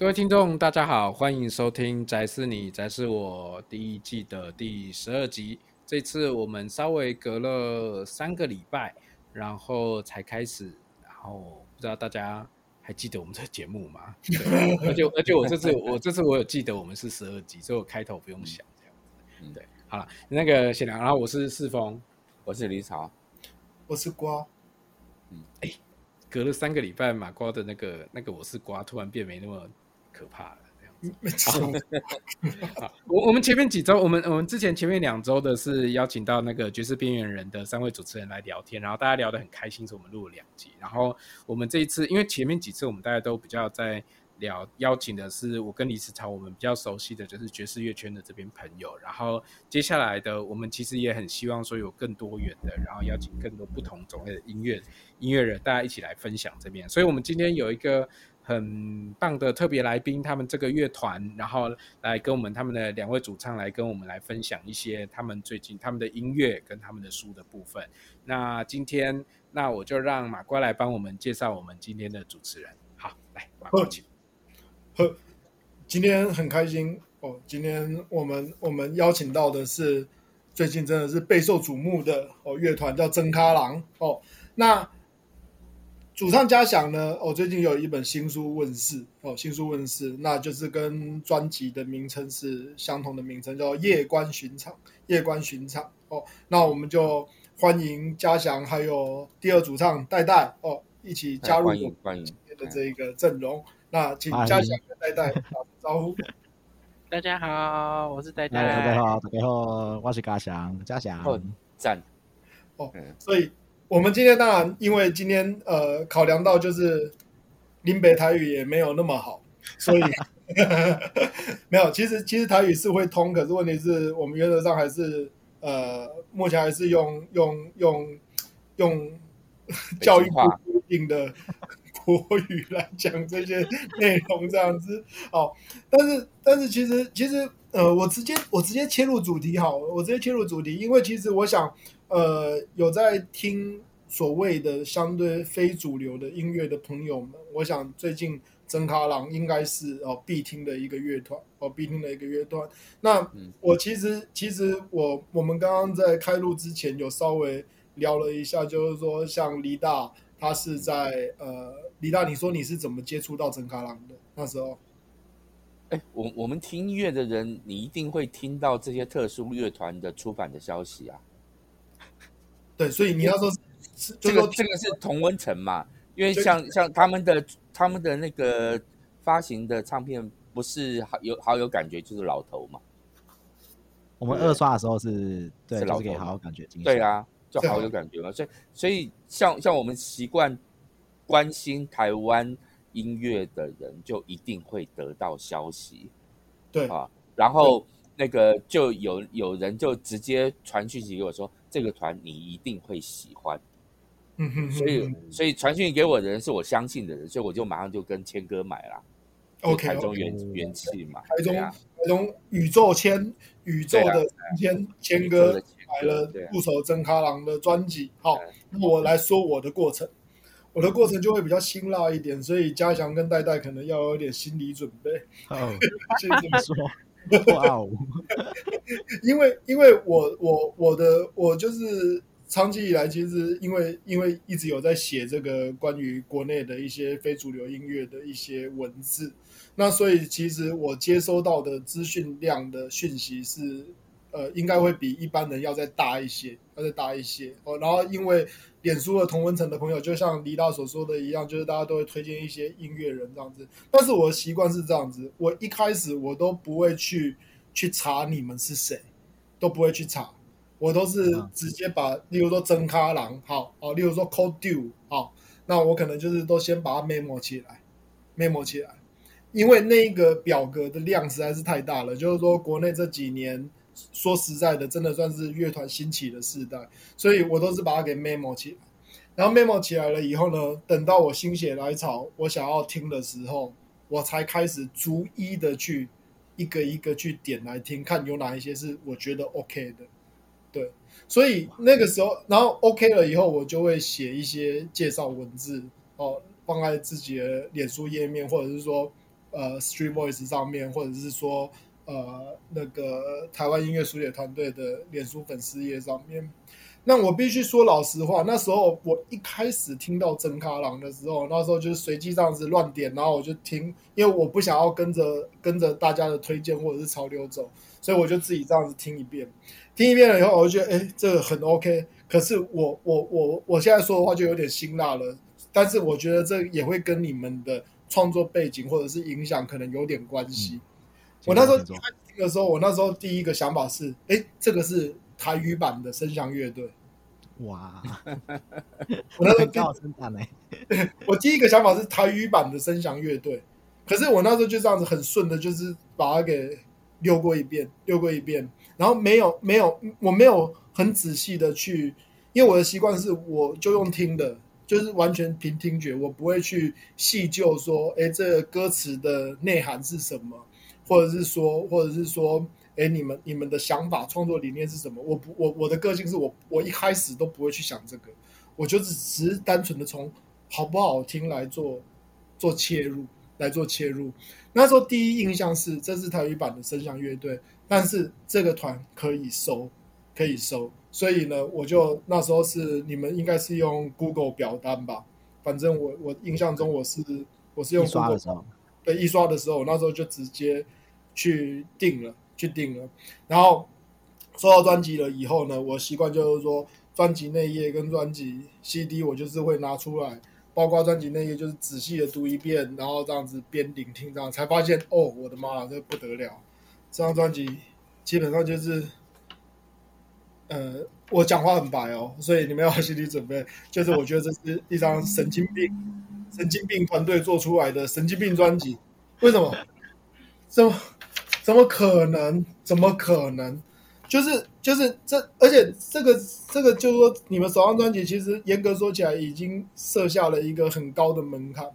各位听众，大家好，欢迎收听《宅是你，宅是我》第一季的第十二集。这次我们稍微隔了三个礼拜，然后才开始。然后不知道大家还记得我们这个节目吗？对，而且而且我这次我这次我有记得我们是十二集，所以我开头不用想这样子。嗯，对，好了，那个先聊。然后我是四峰，我是李草，我是瓜。嗯，哎，隔了三个礼拜，马瓜的那个那个我是瓜，突然变没那么。可怕了，这样子。我我们前面几周，我们我们之前前面两周的是邀请到那个爵士边缘人的三位主持人来聊天，然后大家聊得很开心，所以我们录了两集。然后我们这一次，因为前面几次我们大家都比较在聊，邀请的是我跟李思潮，我们比较熟悉的就是爵士乐圈的这边朋友。然后接下来的，我们其实也很希望说有更多元的，然后邀请更多不同种类的音乐音乐人，大家一起来分享这边。所以我们今天有一个。很棒的特别来宾，他们这个乐团，然后来跟我们他们的两位主唱来跟我们来分享一些他们最近他们的音乐跟他们的书的部分。那今天，那我就让马瓜来帮我们介绍我们今天的主持人。好，来，马瓜请。呵，今天很开心哦，今天我们我们邀请到的是最近真的是备受瞩目的哦乐团，叫增咖郎哦，那。主唱嘉祥呢？哦，最近有一本新书问世哦，新书问世，那就是跟专辑的名称是相同的名称，叫《夜观寻场》。夜观寻场哦，那我们就欢迎嘉祥还有第二主唱戴戴哦，一起加入我们今天的这一个阵容。那请嘉祥跟戴戴打个招呼。大家好，我是戴戴。大家好，大家好，我是嘉祥，嘉祥。赞。哦，所以。我们今天当然，因为今天呃，考量到就是林北台语也没有那么好，所以 没有。其实其实台语是会通，可是问题是我们原则上还是呃，目前还是用用用用教育部规定的国语来讲这些内容这样子。哦，但是但是其实其实呃，我直接我直接切入主题好，我直接切入主题，因为其实我想。呃，有在听所谓的相对非主流的音乐的朋友们，我想最近真卡郎应该是哦必听的一个乐团哦必听的一个乐团。那我其实其实我我们刚刚在开录之前有稍微聊了一下，就是说像李大他是在呃李大，你说你是怎么接触到真卡郎的那时候？哎，我我们听音乐的人，你一定会听到这些特殊乐团的出版的消息啊。对，所以你要说是这个这个是同温层嘛？因为像像他们的他们的那个发行的唱片，不是好有好有感觉，就是老头嘛。我们二刷的时候是对是老头给好有感觉，对啊，就好有感觉嘛。所以所以像像我们习惯关心台湾音乐的人，就一定会得到消息。对啊，然后那个就有有人就直接传讯息给我说。这个团你一定会喜欢，嗯哼，所以所以传讯给我的人是我相信的人，所以我就马上就跟谦哥买了。OK，台中元元气嘛，台中台中宇宙谦宇宙的谦谦哥买了部首增咖郎的专辑。好，那我来说我的过程，我的过程就会比较辛辣一点，所以嘉祥跟戴戴可能要有点心理准备。先这么说。哇哦！因为因为我我我的我就是长期以来，其实因为因为一直有在写这个关于国内的一些非主流音乐的一些文字，那所以其实我接收到的资讯量的讯息是。呃，应该会比一般人要再大一些，要再大一些哦。然后，因为脸书的同温层的朋友，就像李大所说的一样，就是大家都会推荐一些音乐人这样子。但是我的习惯是这样子，我一开始我都不会去去查你们是谁，都不会去查，我都是直接把，例如说真咖郎，好哦，例如说 Cold Dew，好，那我可能就是都先把它 memo 起来，memo 起来，因为那个表格的量实在是太大了，就是说国内这几年。说实在的，真的算是乐团兴起的时代，所以我都是把它给 memo 起来，然后 memo 起来了以后呢，等到我心血来潮，我想要听的时候，我才开始逐一的去一个一个去点来听，看有哪一些是我觉得 OK 的，对，所以那个时候，然后 OK 了以后，我就会写一些介绍文字哦，放在自己的脸书页面，或者是说呃 stream Voice 上面，或者是说呃那个台湾音乐书写团队的脸书粉丝页上面。那我必须说老实话，那时候我一开始听到真卡郎的时候，那时候就是随机这样子乱点，然后我就听，因为我不想要跟着跟着大家的推荐或者是潮流走，所以我就自己这样子听一遍，听一遍了以后，我就觉得哎，这个很 OK。可是我我我我现在说的话就有点辛辣了，但是我觉得这也会跟你们的创作背景或者是影响可能有点关系。我那时候听的时候，我那时候第一个想法是，哎，这个是。台语版的声响乐队，哇！我那时候刚好生产呢。我第一个想法是台语版的声响乐队，可是我那时候就这样子很顺的，就是把它给溜过一遍，溜过一遍，然后没有没有，我没有很仔细的去，因为我的习惯是我就用听的，就是完全凭听觉，我不会去细究说，哎，这个歌词的内涵是什么，或者是说，或者是说。哎，你们你们的想法、创作理念是什么？我不，我我的个性是我，我一开始都不会去想这个，我就只是单纯的从好不好听来做做切入，来做切入。那时候第一印象是这是台语版的声响乐队，但是这个团可以收，可以收，所以呢，我就那时候是你们应该是用 Google 表单吧，反正我我印象中我是我是用 Google，刷的时候，对，一刷的时候，那时候就直接去定了。去定了，然后收到专辑了以后呢，我习惯就是说，专辑内页跟专辑 CD 我就是会拿出来，包括专辑内页就是仔细的读一遍，然后这样子边聆听，这样才发现哦，我的妈，这不得了！这张专辑基本上就是，呃，我讲话很白哦，所以你们要心理准备，就是我觉得这是一张神经病、神经病团队做出来的神经病专辑，为什么？这么？怎么可能？怎么可能？就是就是这，而且这个这个就是说，你们首张专辑其实严格说起来已经设下了一个很高的门槛，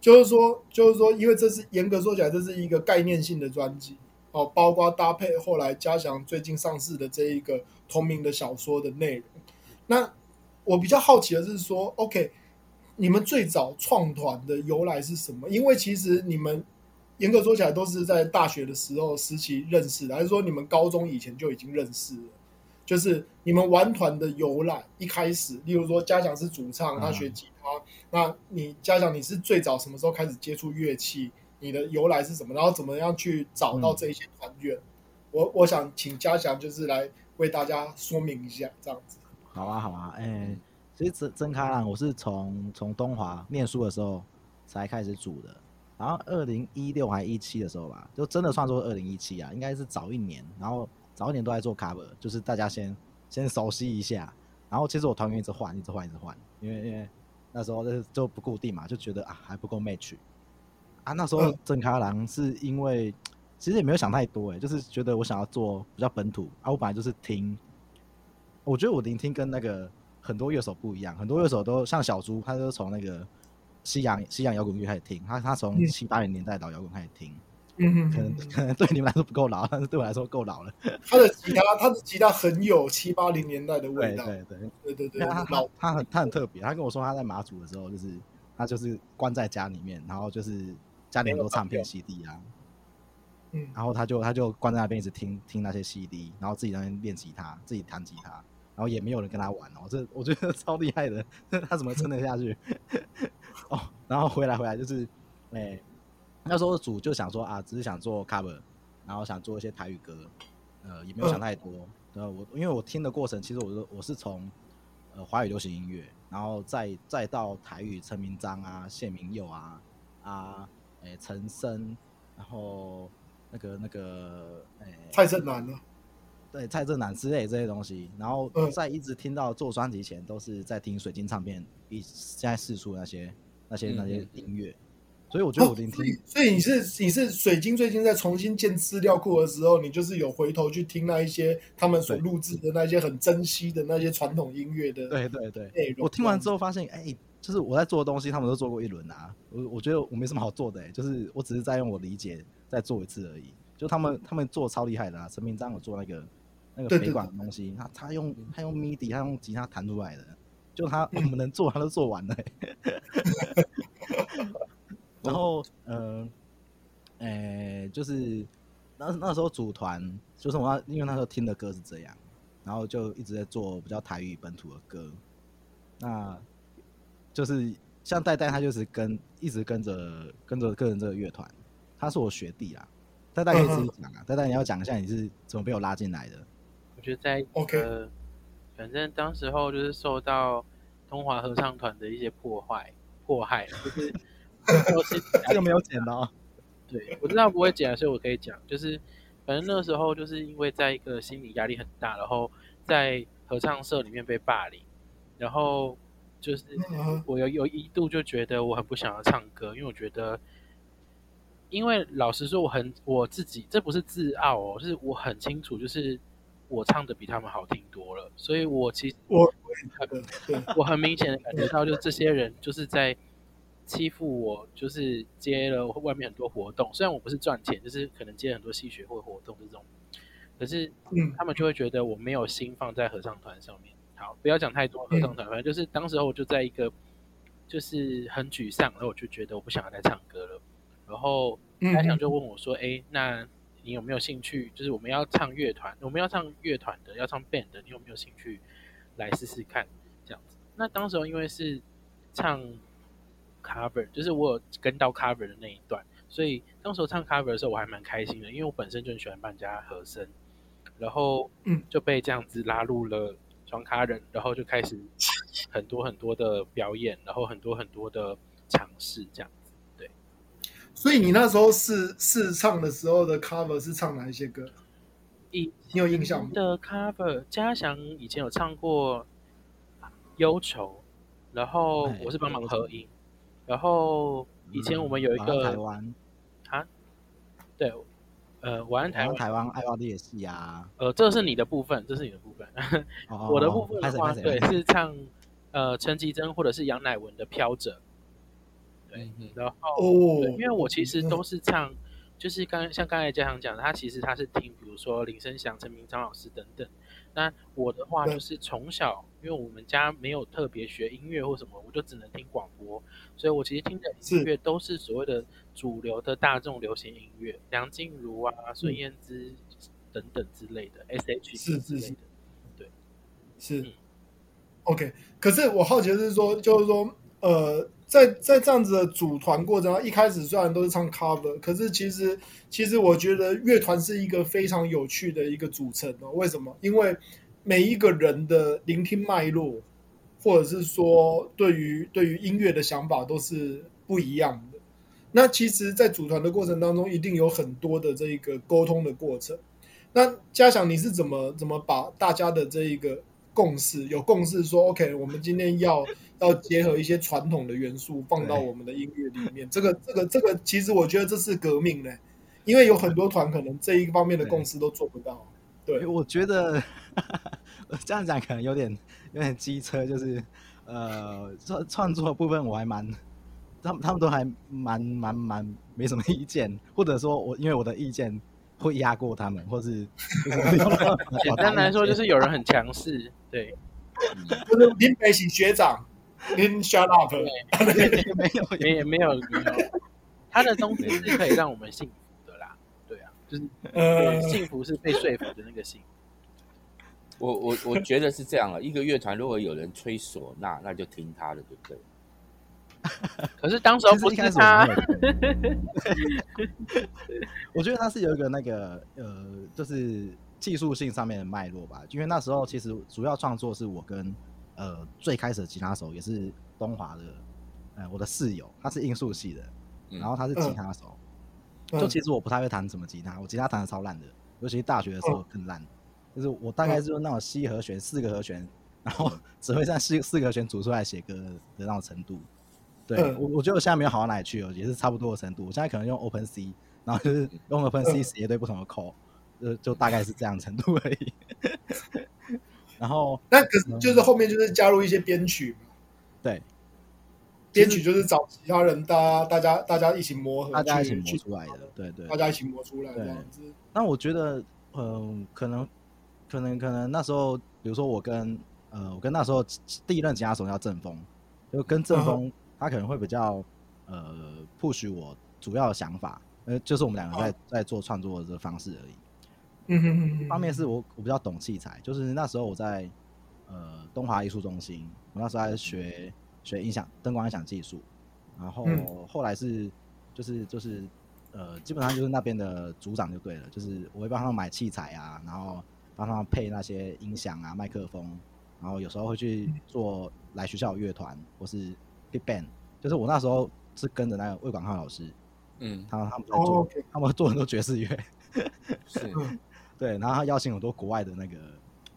就是说就是说，因为这是严格说起来这是一个概念性的专辑哦，包括搭配后来嘉祥最近上市的这一个同名的小说的内容。那我比较好奇的是说，OK，你们最早创团的由来是什么？因为其实你们。严格说起来，都是在大学的时候时期认识的，还是说你们高中以前就已经认识了？就是你们玩团的由来，一开始，例如说嘉祥是主唱，他学吉他，嗯、那你嘉祥你是最早什么时候开始接触乐器？你的由来是什么？然后怎么样去找到这一些团员？嗯、我我想请嘉祥就是来为大家说明一下，这样子。好啊，好啊，哎、欸，其实真真开朗，我是从从东华念书的时候才开始组的。然后二零一六还一七的时候吧，就真的算作二零一七啊，应该是早一年。然后早一年都在做 cover，就是大家先先熟悉一下。然后其实我团员一直换，一直换，一直换，因为因为那时候就就不固定嘛，就觉得啊还不够 match。啊，那时候郑咖郎是因为其实也没有想太多哎，就是觉得我想要做比较本土啊，我本来就是听，我觉得我聆听跟那个很多乐手不一样，很多乐手都像小猪，他都从那个。西洋西洋摇滚乐开始听，他他从七八零年代老摇滚开始听，嗯，可能可能对你们来说不够老，但 是对我来说够老了。他的吉他，他的吉他很有七八零年代的味道，对对对。对对对。他他他很他很特别，他跟我说他在马祖的时候，就是他就是关在家里面，然后就是家里很多唱片 CD 啊，嗯，然后他就他就关在那边一直听听那些 CD，然后自己在那边练吉他，自己弹吉他，然后也没有人跟他玩哦，这我觉得 超厉害的，他怎么撑得下去？哦，然后回来回来就是，哎、那时候主就想说啊，只是想做 cover，然后想做一些台语歌，呃，也没有想太多。呃，我因为我听的过程，其实我是我是从呃华语流行音乐，然后再再到台语陈明章啊、谢明佑啊啊，哎、陈升，然后那个那个哎、蔡振南呢？对，蔡振南之类这些东西，然后在一直听到做专辑前，都是在听水晶唱片，一现在试出那些。那些那些音乐，所以我觉得我聆听、哦，所以你是你是水晶最近在重新建资料库的时候，你就是有回头去听那一些他们所录制的那些很珍惜的那些传统音乐的，对对对。我听完之后发现，哎、欸，就是我在做的东西，他们都做过一轮啊。我我觉得我没什么好做的、欸，就是我只是在用我理解再做一次而已。就他们他们做超厉害的啊，陈明章有做那个那个北管的东西，他他用他用 MIDI，他用吉他弹出来的。就他，我们能做，他都做完了、欸。然后，嗯、呃，诶、欸，就是那那时候组团，就是我那因为那时候听的歌是这样，然后就一直在做比较台语本土的歌。那就是像戴戴，他就是跟一直跟着跟着个人这个乐团，他是我学弟啊。戴戴可以自己讲啊，大大你要讲一下你是怎么被我拉进来的？我觉得在 OK，呃，反正当时候就是受到东华合唱团的一些破坏迫害，就 是这个没有剪哦。对，我知道不会剪，所以我可以讲，就是反正那时候就是因为在一个心理压力很大，然后在合唱社里面被霸凌，然后就是我有有一度就觉得我很不想要唱歌，因为我觉得，因为老实说我很我自己这不是自傲哦，是我很清楚，就是我唱的比他们好听多了，所以我其实我我很明显的感觉到，就这些人就是在。欺负我，就是接了外面很多活动，虽然我不是赚钱，就是可能接很多戏学会活动这种，可是他们就会觉得我没有心放在合唱团上面。好，不要讲太多合唱团，反正就是当时候我就在一个就是很沮丧，然后我就觉得我不想要再唱歌了。然后开想就问我说：“哎，那你有没有兴趣？就是我们要唱乐团，我们要唱乐团的，要唱 band 的，你有没有兴趣来试试看？”这样子。那当时候因为是唱。cover 就是我有跟到 cover 的那一段，所以当时候唱 cover 的时候我还蛮开心的，因为我本身就很喜欢帮人家和声，然后嗯就被这样子拉入了双咖人，然后就开始很多很多的表演，然后很多很多的尝试这样所以你那时候试试唱的时候的 cover 是唱哪一些歌？你有印象吗？的 cover 嘉祥以前有唱过忧愁，然后我是帮忙合音。然后以前我们有一个台湾啊，对，呃，玩台湾台湾爱奥列戏啊，呃，这是你的部分，这是你的部分，哦、我的部分的话，对，是唱呃陈绮贞或者是杨乃文的飘着，对，然后、因为我其实都是唱，就是刚像刚才嘉祥讲的，他其实他是听，比如说林声祥、陈明章老师等等。那我的话就是从小，因为我们家没有特别学音乐或什么，我就只能听广播，所以我其实听的音乐都是所谓的主流的大众流行音乐，梁静茹啊、孙燕姿等等之类的，S.H.E 之类的，是是是，对，是、嗯、OK。可是我好奇的是说，就是说，呃。在在这样子的组团过程中，一开始虽然都是唱 cover，可是其实其实我觉得乐团是一个非常有趣的一个组成哦。为什么？因为每一个人的聆听脉络，或者是说对于对于音乐的想法都是不一样的。那其实，在组团的过程当中，一定有很多的这一个沟通的过程。那嘉祥，你是怎么怎么把大家的这一个共识有共识说，OK，我们今天要。要结合一些传统的元素放到我们的音乐里面，这个、这个、这个，其实我觉得这是革命呢，因为有很多团可能这一方面的共识都做不到。对，对我觉得 这样讲可能有点有点机车，就是呃创创作的部分我还蛮，他们他们都还蛮蛮蛮没什么意见，或者说我因为我的意见会压过他们，或是 简单来说就是有人很强势，对，就是林北喜学长。您 shut up，没有没有没有。没有，他的东西是可以让我们幸福的啦，对啊，就是呃，幸福是被说服的那个幸福。我我我觉得是这样啊，一个乐团如果有人吹唢呐，那就听他的，对不对？可是当时候不是他，我觉得他是有一个那个呃，就是技术性上面的脉络吧，因为那时候其实主要创作是我跟。呃，最开始的吉他手也是东华的，呃，我的室友，他是音速系的，然后他是吉他手。嗯、就其实我不太会弹什么吉他，我吉他弹的超烂的，尤其是大学的时候更烂。就是我大概就是那种 C 和弦四个和弦，然后 只会在四四个和弦组出来写歌的那种程度。对我，我觉得我现在没有好到哪里去哦，也是差不多的程度。我现在可能用 Open C，然后就是用 Open C 写一堆不同的 code，就就大概是这样程度而已。然后，那可是就是后面就是加入一些编曲嘛，对，编曲就是找其他人，大家大家大家一起磨合，大家一起磨出来的，对对，大家一起磨出来这样子。那我觉得，嗯、呃，可能可能可能那时候，比如说我跟呃，我跟那时候第一任吉他手叫郑峰，就跟郑峰，他可能会比较呃 push 我主要的想法，呃，就是我们两个在在做创作的这个方式而已。嗯哼哼，一方面是我我比较懂器材，就是那时候我在呃东华艺术中心，我那时候还是学学音响灯光音响技术，然后后来是就是就是呃基本上就是那边的组长就对了，就是我会帮他们买器材啊，然后帮他们配那些音响啊麦克风，然后有时候会去做来学校乐团或是 big band，就是我那时候是跟着那个魏广浩老师，嗯，他们他们在做、oh, okay. 他们做很多爵士乐，是。对，然后他邀请很多国外的那个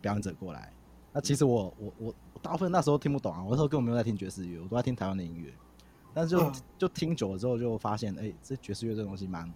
表演者过来。那其实我我我大部分那时候听不懂啊，我那时候根本没有在听爵士乐，我都在听台湾的音乐。但是就、嗯、就听久了之后，就发现，哎，这爵士乐这东西蛮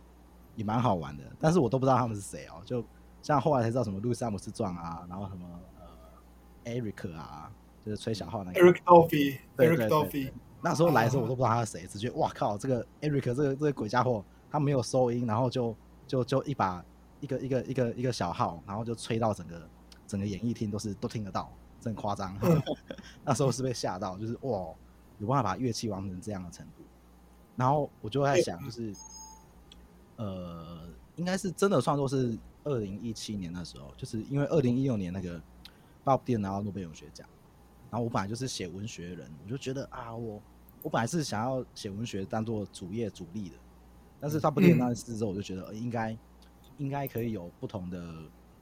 也蛮好玩的。但是我都不知道他们是谁哦，就像后来才知道什么路易斯·阿姆斯壮啊，然后什么呃，Eric 啊，就是吹小号那个。Eric Dolphy，Eric Dolphy。那时候来的时候我都不知道他是谁，只觉得哇靠，这个 Eric 这个这个鬼家伙，他没有收音，然后就就就一把。一个一个一个一个小号，然后就吹到整个整个演艺厅都是都听得到，真夸张。那时候是被吓到，就是哇，有办法把乐器玩成这样的程度。然后我就在想，就是呃，应该是真的算作是二零一七年的时候，就是因为二零一六年那个 Bob Dylan 拿到诺贝尔文学奖，然后我本来就是写文学的人，我就觉得啊，我我本来是想要写文学当做主业主力的，但是 Bob Dylan 那次之后，我就觉得应该。应该可以有不同的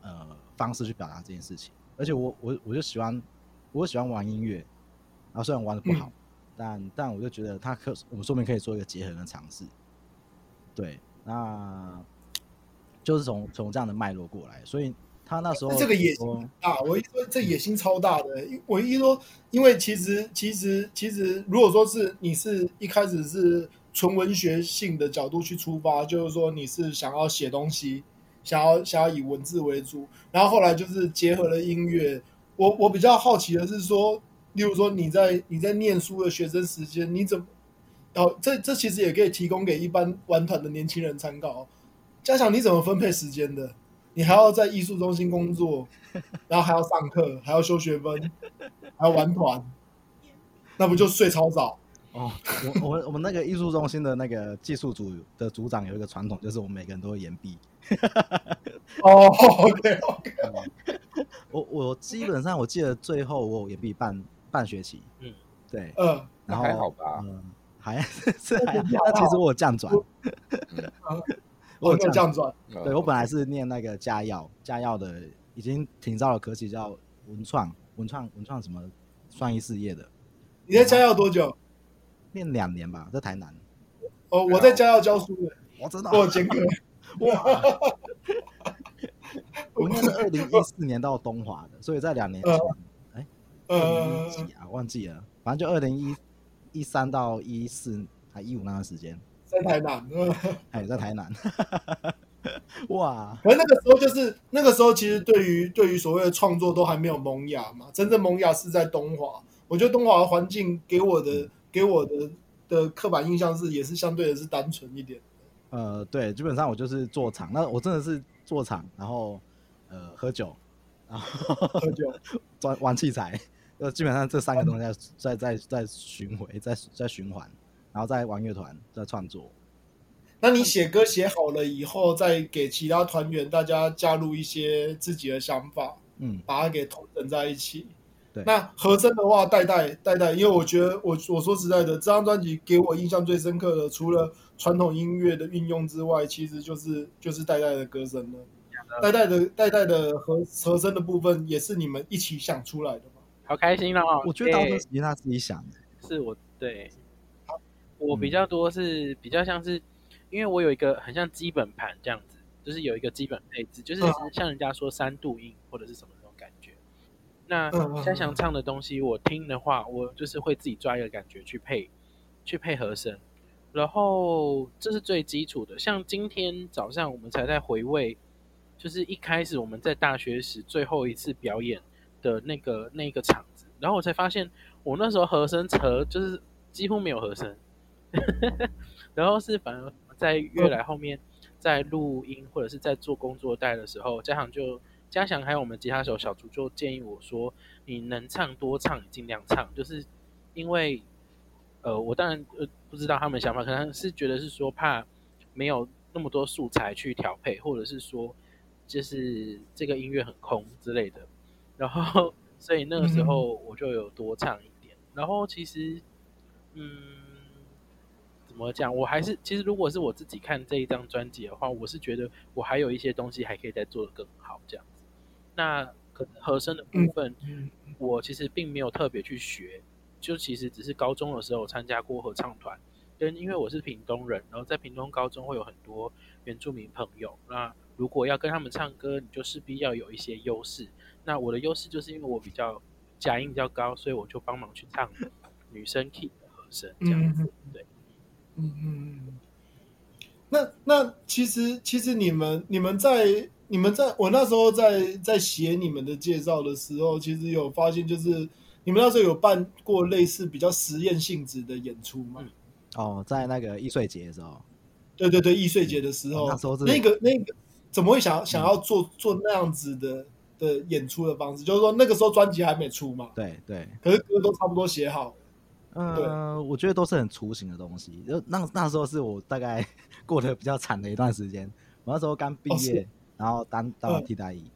呃方式去表达这件事情，而且我我我就喜欢，我喜欢玩音乐，然后虽然玩的不好，嗯、但但我就觉得他可我们说明可以做一个结合的尝试，对，那就是从从这样的脉络过来，所以他那时候这个野心啊，我一说这野心超大的，我一说，因为其实其实其实如果说是你是一开始是。纯文学性的角度去出发，就是说你是想要写东西，想要想要以文字为主，然后后来就是结合了音乐。我我比较好奇的是说，例如说你在你在念书的学生时间，你怎么？哦，这这其实也可以提供给一般玩团的年轻人参考。嘉祥，你怎么分配时间的？你还要在艺术中心工作，然后还要上课，还要修学分，还要玩团，那不就睡超早？哦，我我们我们那个艺术中心的那个技术组的组长有一个传统，就是我们每个人都会延毕。哦，OK OK。我我基本上我记得最后我延毕半半学期。嗯，对，嗯，然后还好吧，嗯，还 是还好。那其实我有降转，我有降转。对，我本来是念那个家药，家药的已经挺早的科系叫文创文创文创什么创意事业的。你在家药多久？念两年吧，在台南。哦，我在家要教书的，我知道。我兼课。哇！我念是二零一四年到东华的，所以在两年前，哎，呃，几啊？忘记了，反正就二零一一三到一四还一五那段时间，在台南。哎，在台南。哇！而那个时候就是那个时候，其实对于对于所谓的创作都还没有萌芽嘛，真正萌芽是在东华。我觉得东华的环境给我的。给我的的刻板印象是，也是相对的是单纯一点。呃，对，基本上我就是做场，那我真的是做场，然后呃喝酒，然后喝酒，玩玩器材，就基本上这三个东西在在在在巡回，在在循环，然后再玩乐团，在创作。那你写歌写好了以后，再给其他团员大家加入一些自己的想法，嗯，把它给统整在一起。对那和声的话，代代代代，因为我觉得我我说实在的，这张专辑给我印象最深刻的，除了传统音乐的运用之外，其实就是就是代代的歌声了。代代的代代的和和声的部分，也是你们一起想出来的吗？好开心哦！我觉得当时是他自己想的，是我对，我比较多是比较像是，因为我有一个很像基本盘这样子，就是有一个基本配置，就是像人家说三度音或者是什么。那嘉祥唱的东西，我听的话，我就是会自己抓一个感觉去配，去配和声，然后这是最基础的。像今天早上我们才在回味，就是一开始我们在大学时最后一次表演的那个那个场子，然后我才发现，我那时候和声扯就是几乎没有和声，然后是反而在越来后面在录音或者是在做工作带的时候，嘉祥就。嘉祥还有我们吉他手小竹就建议我说：“你能唱多唱，尽量唱。”就是因为，呃，我当然呃不知道他们想法，可能是觉得是说怕没有那么多素材去调配，或者是说就是这个音乐很空之类的，然后所以那个时候我就有多唱一点，然后其实嗯。怎么讲？我还是其实，如果是我自己看这一张专辑的话，我是觉得我还有一些东西还可以再做的更好，这样子。那可能和声的部分，我其实并没有特别去学，就其实只是高中的时候参加过合唱团，跟因为我是屏东人，然后在屏东高中会有很多原住民朋友。那如果要跟他们唱歌，你就势必要有一些优势。那我的优势就是因为我比较假音比较高，所以我就帮忙去唱女生 key 的和声，这样子，对。嗯嗯，那那其实其实你们你们在你们在我那时候在在写你们的介绍的时候，其实有发现就是你们那时候有办过类似比较实验性质的演出吗？哦，在那个易碎节的时候，对对对，易碎节的时候，那时候那个那个怎么会想想要做做那样子的的演出的方式？就是说那个时候专辑还没出嘛，对对，可是歌都差不多写好。嗯，对我觉得都是很雏形的东西。就那那时候是我大概 过得比较惨的一段时间。我那时候刚毕业，哦、然后当当了替代役，嗯、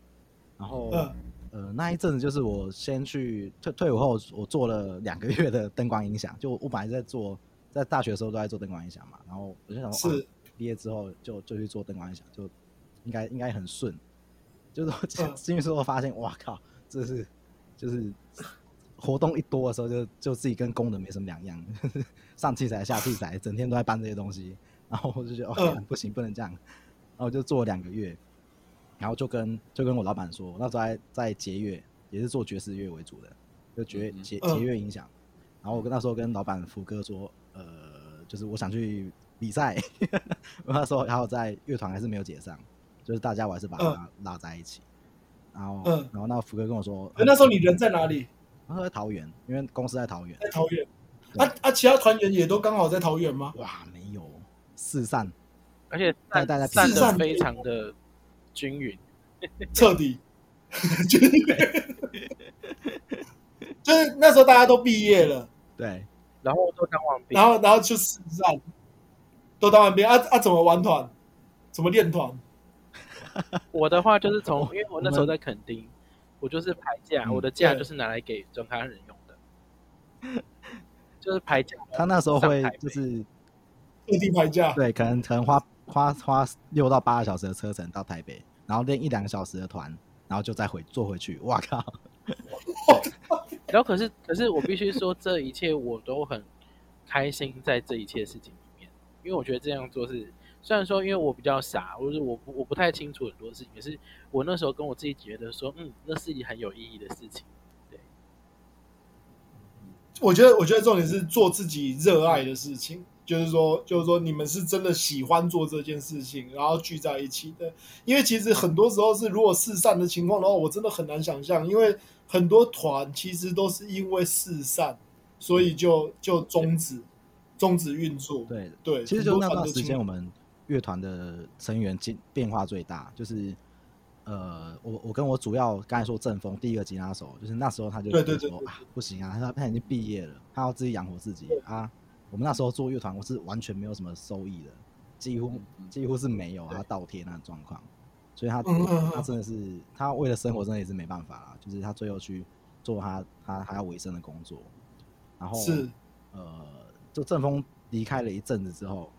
然后、嗯、呃那一阵子就是我先去退退伍后，我做了两个月的灯光音响。就我本来在做，在大学的时候都在做灯光音响嘛。然后我就想说，毕、啊、业之后就就去做灯光音响，就应该应该很顺。就是进去之后发现，哇靠，这是就是。活动一多的时候就，就就自己跟工人没什么两样，上器材下器材，整天都在搬这些东西，然后我就觉得哦，不行，不能这样，然后我就做了两个月，然后就跟就跟我老板说，那时候在在节乐，也是做爵士乐为主的，就节节节乐影响，然后我跟那时候跟老板福哥说，呃，就是我想去比赛，我 那时候然后在乐团还是没有解散，就是大家我还是把它拉在一起，然后然后那福哥跟我说，那时候你人在哪里？他在桃园，因为公司在桃园。在桃园，啊啊，其他团员也都刚好在桃园吗？哇，没有，四散，而且散散的非常的均匀，彻底，就是那时候大家都毕业了，对，然后都当完兵，然后然后就四战，都当完兵啊啊！怎么玩团？怎么练团？我的话就是从，因为我那时候在垦丁。我就是排假，嗯、我的假就是拿来给专卡人用的，就是排假。他那时候会就是特地排假，对，可能可能花花花六到八个小时的车程到台北，然后练一两个小时的团，然后就再回坐回去。哇靠！然后可是可是我必须说，这一切我都很开心在这一切事情里面，因为我觉得这样做是。虽然说，因为我比较傻，或者我不我不太清楚很多事情，可是我那时候跟我自己觉得说，嗯，那是一很有意义的事情。对，我觉得，我觉得重点是做自己热爱的事情，就是说，就是说，你们是真的喜欢做这件事情，然后聚在一起的。因为其实很多时候是如果四散的情况的话，我真的很难想象，因为很多团其实都是因为四散，所以就就终止终止运作。对对，其实就那段时间我们。乐团的成员变变化最大，就是呃，我我跟我主要刚才说正风第一个吉他手，就是那时候他就说对对对啊，不行啊，他他已经毕业了，他要自己养活自己啊。我们那时候做乐团，我是完全没有什么收益的，几乎几乎是没有，他倒贴那种状况，所以他他真的是他为了生活真的也是没办法啦，就是他最后去做他他还要维生的工作，然后是。呃，就正风离开了一阵子之后。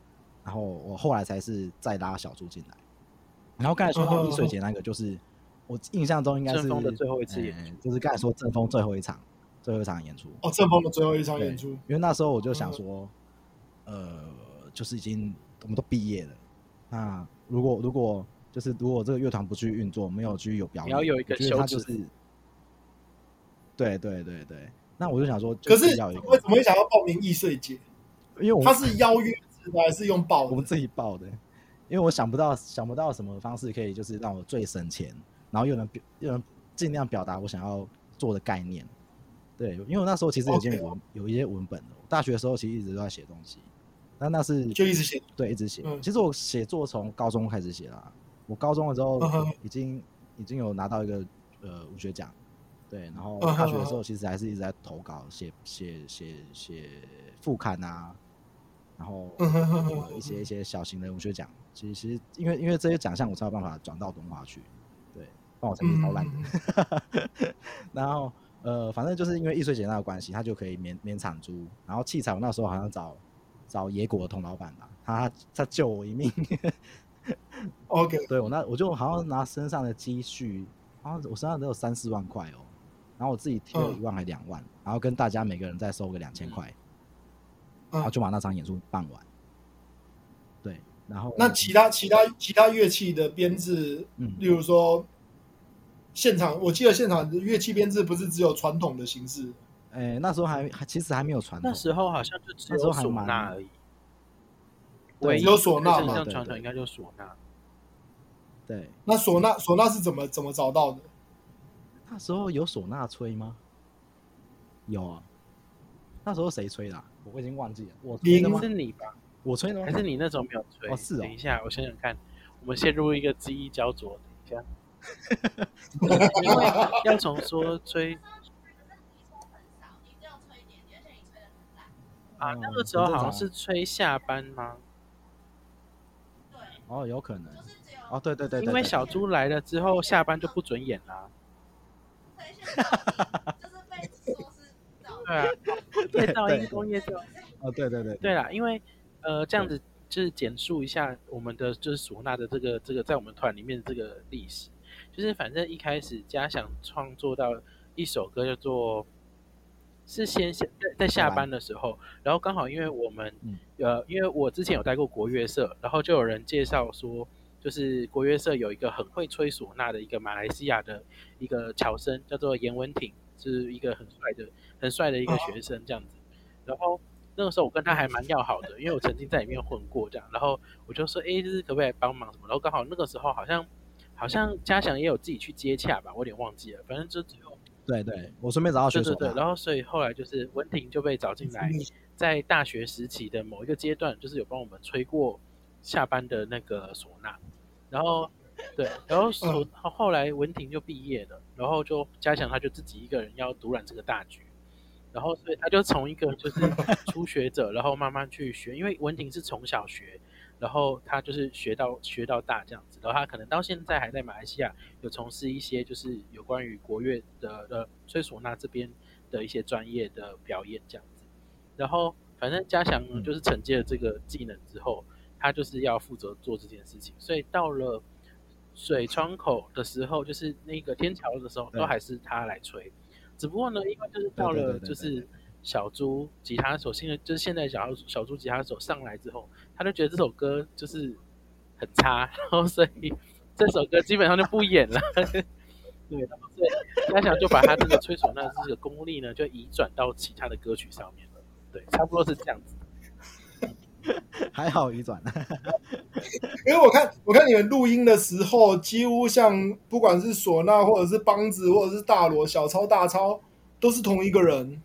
然后我后来才是再拉小猪进来，然后刚才说到易水节那个，就是我印象中应该是最后一次演出，就是刚才说正风最后一场最后一场演出。哦，正风的最后一场演出，因为那时候我就想说，呃，就是已经我们都毕业了，那如果如果就是如果这个乐团不去运作，没有去有表演，你要有一个休止，就是。对对对对，那我就想说，可是为什么会想要报名易碎节？因为我他是邀约。我还是用报，我们自己报的，因为我想不到想不到什么方式可以就是让我最省钱，然后又能又能尽量表达我想要做的概念。对，因为我那时候其实已经有 Okay. 有一些文本了。我大学的时候其实一直都在写东西，但那是就一直写，对，一直写。嗯、其实我写作从高中开始写啦，我高中的时候已经、uh huh. 已经有拿到一个呃文学奖，对，然后大学的时候其实还是一直在投稿写写写写副刊啊。然后、呃、一些一些小型的文学奖，其实因为因为这些奖项，我才有办法转到东华去，对，帮我成绩超烂的。嗯、然后呃，反正就是因为易碎节那个关系，他就可以免免产租。然后器材我那时候好像找找野果的童老板吧，他他救我一命。OK，对我那我就好像拿身上的积蓄，然后我身上都有三四万块哦，然后我自己贴了一万还两万，嗯、然后跟大家每个人再收个两千块，然后就把那场演出办完。对，然后那其他其他其他乐器的编制，嗯，例如说现场，我记得现场的乐器编制不是只有传统的形式，哎，那时候还还其实还没有传统，那时候好像就只有唢呐而已，对，只有唢呐嘛，传统应该就唢呐。对，那唢呐唢呐是怎么怎么找到的？那时候有唢呐吹吗？有啊，那时候谁吹的？我已经忘记了，我吹的吗？是你吧？我吹的吗？还是你那时候没有吹？哦，是哦。等一下，我想想看，我们陷入一个记忆焦灼。等一下，因为要从说吹 啊，那个时候好像是吹下班吗？对，哦，有可能。哦，对对对，因为小猪来了之后，下班就不准演了。对啊，夜噪音工业噪音。哦，对对对。对啦，因为呃，这样子就是简述一下我们的就是唢呐的这个这个在我们团里面的这个历史，就是反正一开始嘉想创作到一首歌叫做，是先在在下班的时候，然后刚好因为我们呃，因为我之前有待过国乐社，然后就有人介绍说。就是国乐社有一个很会吹唢呐的一个马来西亚的一个侨生，叫做严文挺，是一个很帅的、很帅的一个学生这样子。然后那个时候我跟他还蛮要好的，因为我曾经在里面混过这样。然后我就说，哎，就是可不可以来帮忙什么？然后刚好那个时候好像好像嘉祥也有自己去接洽吧，我有点忘记了。反正就只有对对，我顺便找到学生。对对对，然后所以后来就是文婷就被找进来，在大学时期的某一个阶段，就是有帮我们吹过下班的那个唢呐。然后，对，然后后后来文婷就毕业了，然后就嘉祥他就自己一个人要独揽这个大局，然后所以他就从一个就是初学者，然后慢慢去学，因为文婷是从小学，然后他就是学到学到大这样子，然后他可能到现在还在马来西亚有从事一些就是有关于国乐的的吹唢呐这边的一些专业的表演这样子，然后反正嘉祥就是承接了这个技能之后。他就是要负责做这件事情，所以到了水窗口的时候，就是那个天桥的时候，都还是他来吹。只不过呢，因为就是到了就是小猪吉他手，现在就是现在小小猪吉他手上来之后，他就觉得这首歌就是很差，然后所以这首歌基本上就不演了。对，然后所以嘉祥就把他这个吹唢呐这个功力呢，就移转到其他的歌曲上面了。对，差不多是这样子。还好移转，因为我看我看你们录音的时候，几乎像不管是唢呐，或者是梆子，或者是大锣、小抄、大抄，都是同一个人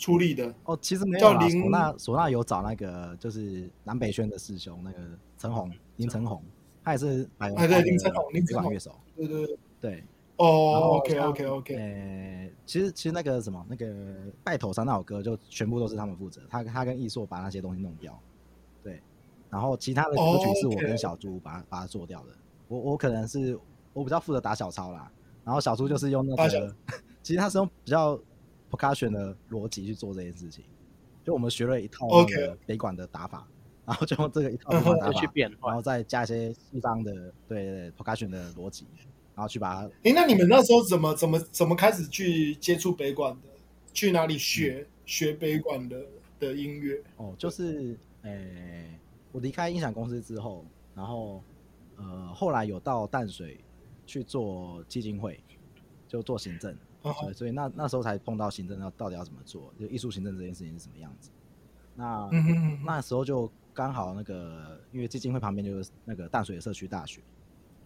处理的。哦，其实没有啦，唢呐唢呐有找那个就是南北轩的师兄，那个陈红林陈红，他也是哎对林陈红林陈红乐手，对对对对。哦，OK OK OK。呃，其实其实那个什么那个拜头山那首歌，就全部都是他们负责，他他跟艺硕把那些东西弄掉。对然后其他的歌曲是我跟小猪把它、oh. 把它做掉的。我我可能是我比较负责打小抄啦，然后小猪就是用那个，其实他是用比较 percussion 的逻辑去做这件事情。就我们学了一套那个北管的打法然后就用这个一套北管打法，然后再加一些西方的对，对，对 percussion 的逻辑，然后去把它。哎，那你们那时候怎么怎么怎么开始去接触北管的？去哪里学、学北管的的音乐？哦，就是诶。我离开音响公司之后，然后呃，后来有到淡水去做基金会，就做行政，哦、所以那那时候才碰到行政要到底要怎么做，就艺术行政这件事情是什么样子。那、那时候就刚好那个，因为基金会旁边就是那个淡水社区大学，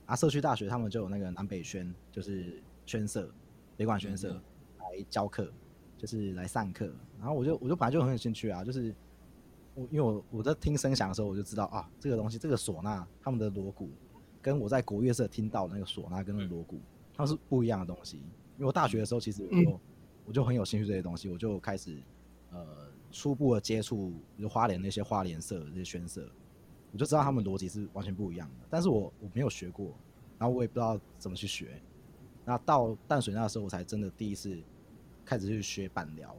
啊，社区大学他们就有那个南北宣，就是宣社，北管宣社来教课，就是来上课。然后我就我就本来就很有兴趣啊，就是。我因为我我在听声响的时候，我就知道啊，这个东西，这个唢呐，他们的锣鼓，跟我在国乐社听到的那个唢呐跟那个锣鼓，它是不一样的东西。因为我大学的时候，其实我就我就很有兴趣这些东西，我就开始呃初步的接触，就花莲那些花莲社这些宣社，我就知道他们逻辑是完全不一样的。但是我我没有学过，然后我也不知道怎么去学。那到淡水那时候，我才真的第一次开始去学板疗，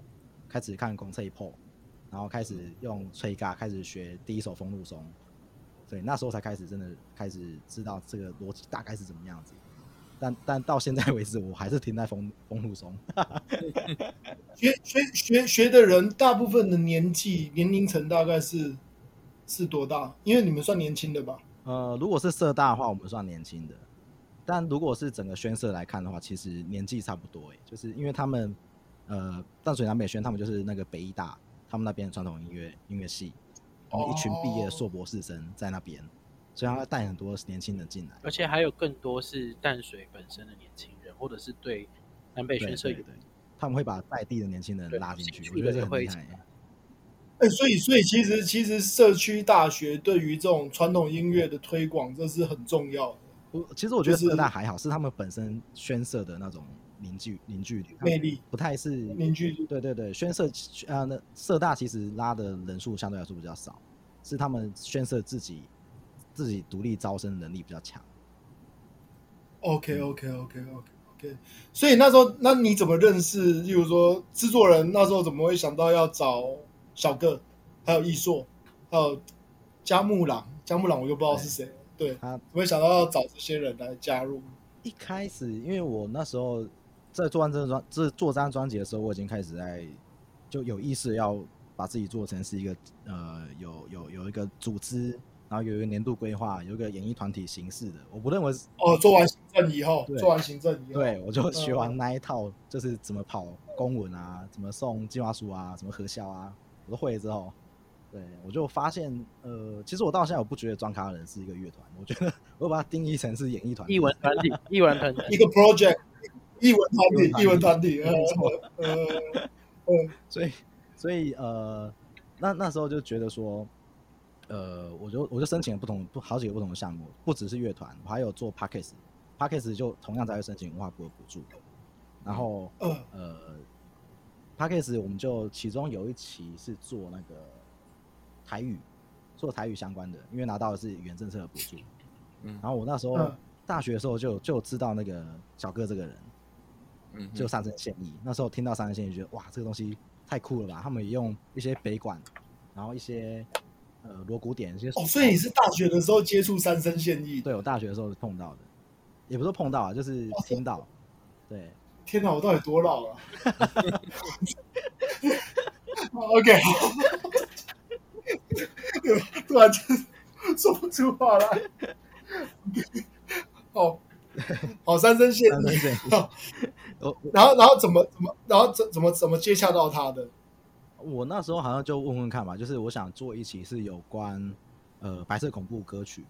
开始看公测破，然后开始用吹嘎，开始学第一首风路松。对，那时候才开始真的开始知道这个逻辑大概是怎么样子。但但到现在为止，我还是停在丰丰禄松。学学学学的人，大部分的年纪年龄层大概是是多大？因为你们算年轻的吧？呃，如果是社大的话，我们算年轻的。但如果是整个宣社来看的话，其实年纪差不多诶，就是因为他们呃淡水南北宣他们就是那个北医大，他们那边传统音乐音乐系，一群毕业的硕博士生在那边。所以要带很多年轻人进来，而且还有更多是淡水本身的年轻人，或者是对南北宣社他们会把在地的年轻人拉进去，我觉得这很厉害。哎、欸，所以所以其实其实社区大学对于这种传统音乐的推广，这是很重要的。我其实我觉得社大还好，是他们本身宣社的那种凝聚凝聚力魅力，不太是凝聚力。对对对，宣社啊，那社大其实拉的人数相对来说比较少，是他们宣社自己。自己独立招生能力比较强。OK OK OK OK OK，所以那时候，那你怎么认识？例如说，制作人那时候怎么会想到要找小个，还有易硕，还有加木朗？加木朗我又不知道是谁。对，对他怎么会想到要找这些人来加入？一开始，因为我那时候在做完这张专，这做这张专辑的时候，我已经开始在就有意识要把自己做成是一个呃，有有有一个组织。然后有一个年度规划，有一个演艺团体形式的，我不认为是哦。做完行政以后，做完行政以后，对，我就学完那一套，就是怎么跑公文啊，怎么送计划书啊，怎么核销啊，我都会了之后，对我就发现，呃，其实我到现在我不觉得装咖人是一个乐团，我觉得我把它定义成是演艺团、艺文团体、艺文团体一个 project，艺文团体、艺文团体，没错，呃，嗯，所以，所以，呃，那那时候就觉得说。呃，我就我就申请了不同不好几个不同的项目，不只是乐团，我还有做 p a c k a g e p a c k a g e 就同样在申请文化部的补助。然后呃 p a c k a g e 我们就其中有一期是做那个台语，做台语相关的，因为拿到的是语言政策的补助。嗯，然后我那时候大学的时候就就知道那个小哥这个人，嗯，就上声献艺。那时候听到上声献艺，觉得哇，这个东西太酷了吧！他们也用一些北管，然后一些。呃，锣鼓点一些哦，所以你是大学的时候接触三生献艺？对，我大学的时候是碰到的，也不是碰到啊，就是听到。哦、对，天哪，我到底多老了？OK，突然间说不出话来。哦，好，三生献艺。然后，然后怎么怎么，然后怎怎么怎么接洽到他的？我那时候好像就问问看吧，就是我想做一期是有关呃白色恐怖歌曲，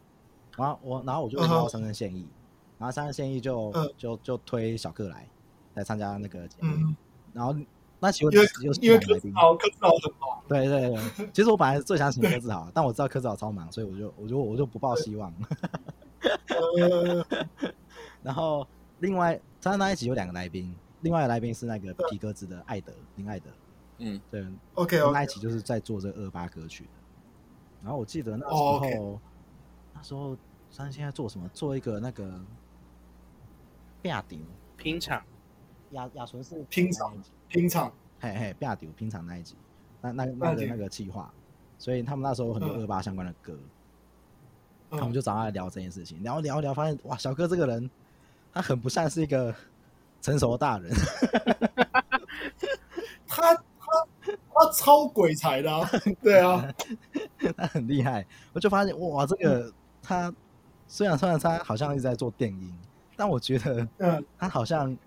然后我然后我就问到三声献艺，然后三声献艺就、uh. 就就推小克来来参加那个节目，uh. 然后那请问因为因为柯志豪柯志豪很忙，对对对，其实我本来最想请柯志豪，但我知道柯志豪超忙，所以我就我就我就不抱希望。Uh. 然后另外参加那一集有两个来宾，另外的来宾是那个皮革子的艾德林艾德。嗯，对，OK. 那一期就是在做这个二八歌曲的。然后我记得那时候，oh, okay. 那时候三现在做什么？做一个那个变顶拼场，亚亚纯是拼场拼场，嘿嘿，变顶拼场那一集，那那那个那个计划，所以他们那时候有很多二八相关的歌，嗯，他们就找他来聊这件事情，聊聊聊，发现哇，小哥这个人，他很不像是一个成熟的大人。他他 他超鬼才的，啊，对啊，他很厉害。我就发现哇，这个他虽然虽然他好像一直在做电音，但我觉得，嗯，他好像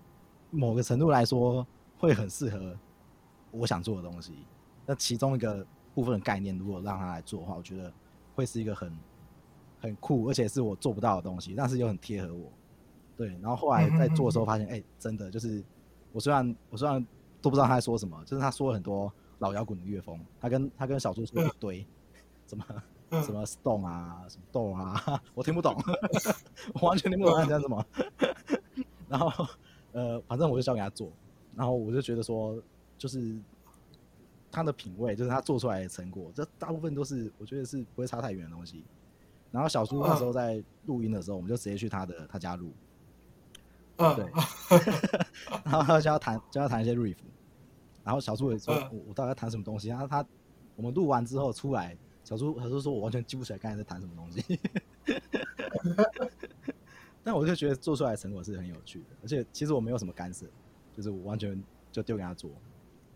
某个程度来说会很适合我想做的东西。那其中一个部分的概念，如果让他来做的话，我觉得会是一个很很酷，而且是我做不到的东西，但是又很贴合我。对，然后后来在做的时候发现，哎、欸，真的就是我虽然我虽然。都不知道他在说什么，就是他说了很多老摇滚的乐风，他跟他跟小猪说一堆，什么什么 stone 啊，什么 do 啊，我听不懂，我完全听不懂他讲什么。然后呃，反正我就交给他做，然后我就觉得说，就是他的品味，就是他做出来的成果，这大部分都是我觉得是不会差太远的东西。然后小叔那时候在录音的时候，我们就直接去他的他家录。嗯，对。然后他就要弹，就要弹一些 riff。然后小叔也说：“我我到底要弹什么东西？”然后他我们录完之后出来，小叔小叔说：“我完全记不起来刚才在弹什么东西。”但我就觉得做出来的成果是很有趣的，而且其实我没有什么干涉，就是我完全就丢给他做。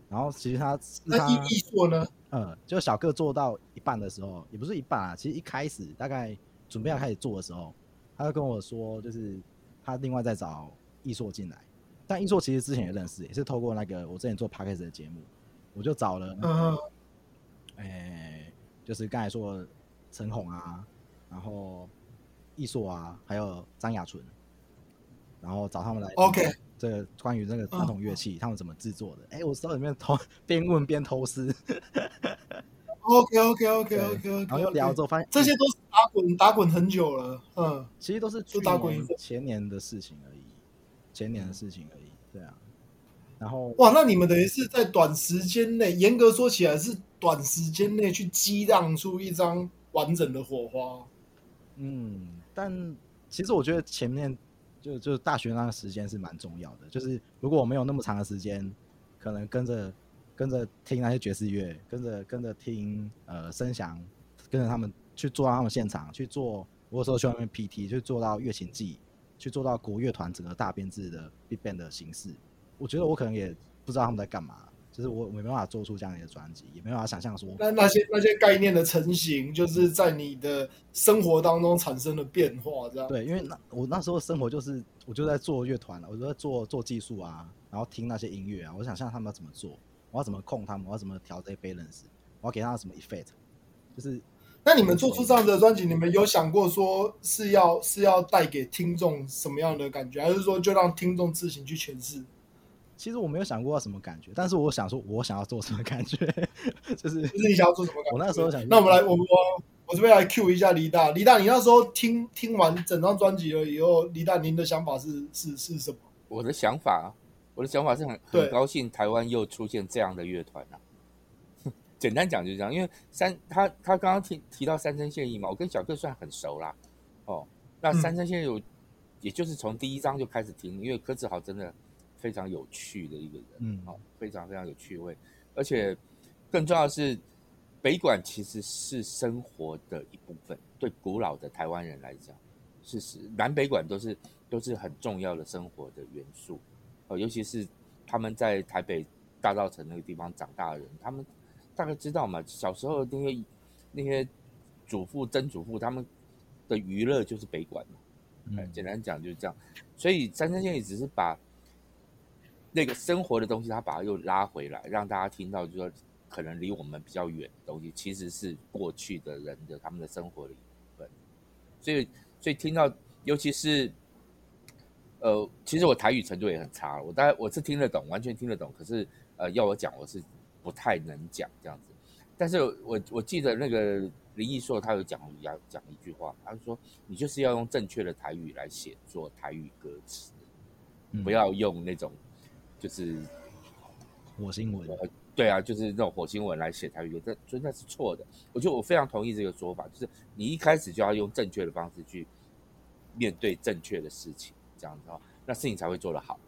然后其实他那艺艺做呢？嗯，就小个做到一半的时候，也不是一半啊，其实一开始大概准备要开始做的时候，他就跟我说，就是他另外再找艺硕进来。但艺硕其实之前也认识，也是透过那个我之前做 Podcast 的节目，我就找了，嗯，哎，就是刚才说陈红啊，然后。易硕啊，还有张雅纯，然后找他们来。OK，这个关于那个传统乐器，他们怎么制作的？哎、欸，我手里面偷边问边偷师。OK，OK，OK，OK，OK，然后又聊之后发现这些都是打滚打滚很久了。嗯，其实都是就打滚前年的事情而已，前年的事情而已。对啊，然后哇，那你们等于是在短时间内，严格说起来是短时间内去激荡出一张完整的火花。嗯。但其实我觉得前面就就大学那个时间是蛮重要的，就是如果我没有那么长的时间，可能跟着跟着听那些爵士乐，跟着跟着听呃声响，跟着他们去做到他们现场去做，我有时候去外面 PT 去做到乐琴季，去做到国乐团整个大编制的 Big Band 的形式，我觉得我可能也不知道他们在干嘛。就是我没办法做出这样的专辑，也没办法想象说那那些那些概念的成型，就是在你的生活当中产生了变化，这样。对，因为那我那时候生活就是我就在做乐团了，我就在做做技术啊，然后听那些音乐啊，我想象他们要怎么做，我要怎么控他们，我要怎么调这些 balance，我要给他们什么 effect，就是。那你们做出这样的专辑，你们有想过说是要是要带给听众什么样的感觉，还是说就让听众自行去诠释？其实我没有想过要什么感觉，但是我想说，我想要做什么感觉，就是就是你想要做什么感觉。我那时候想，那我们来，我们我我这边来 Q 一下李大，李大，你那时候听听完整张专辑了以后，李大您的想法是是是什么？我的想法，我的想法是很很高兴台湾又出现这样的乐团啊。简单讲就是这样，因为三他他刚刚提提到三生现役嘛，我跟小克算很熟啦。哦，那三生现役有，嗯、也就是从第一章就开始听，因为柯志豪真的。非常有趣的一个人，嗯，好，非常非常有趣味，而且更重要的是，北馆其实是生活的一部分。对古老的台湾人来讲，事实南北馆都是都是很重要的生活的元素。哦，尤其是他们在台北大稻埕那个地方长大的人，他们大概知道嘛，小时候那些那些祖父、曾祖父他们的娱乐就是北管嘛。嗯，简单讲就是这样。所以三生线也只是把。那个生活的东西，他把它又拉回来，让大家听到，就说可能离我们比较远的东西，其实是过去的人的他们的生活的一部分。所以，所以听到，尤其是，呃，其实我台语程度也很差，我大概我是听得懂，完全听得懂，可是，呃，要我讲，我是不太能讲这样子。但是我我记得那个林艺硕他有讲要讲一句话，他说：“你就是要用正确的台语来写作台语歌词，不要用那种。”就是火星文，对啊，就是那种火星文来写台语歌，这所以那是错的。我觉得我非常同意这个说法，就是你一开始就要用正确的方式去面对正确的事情，这样子哦，那事情才会做得好。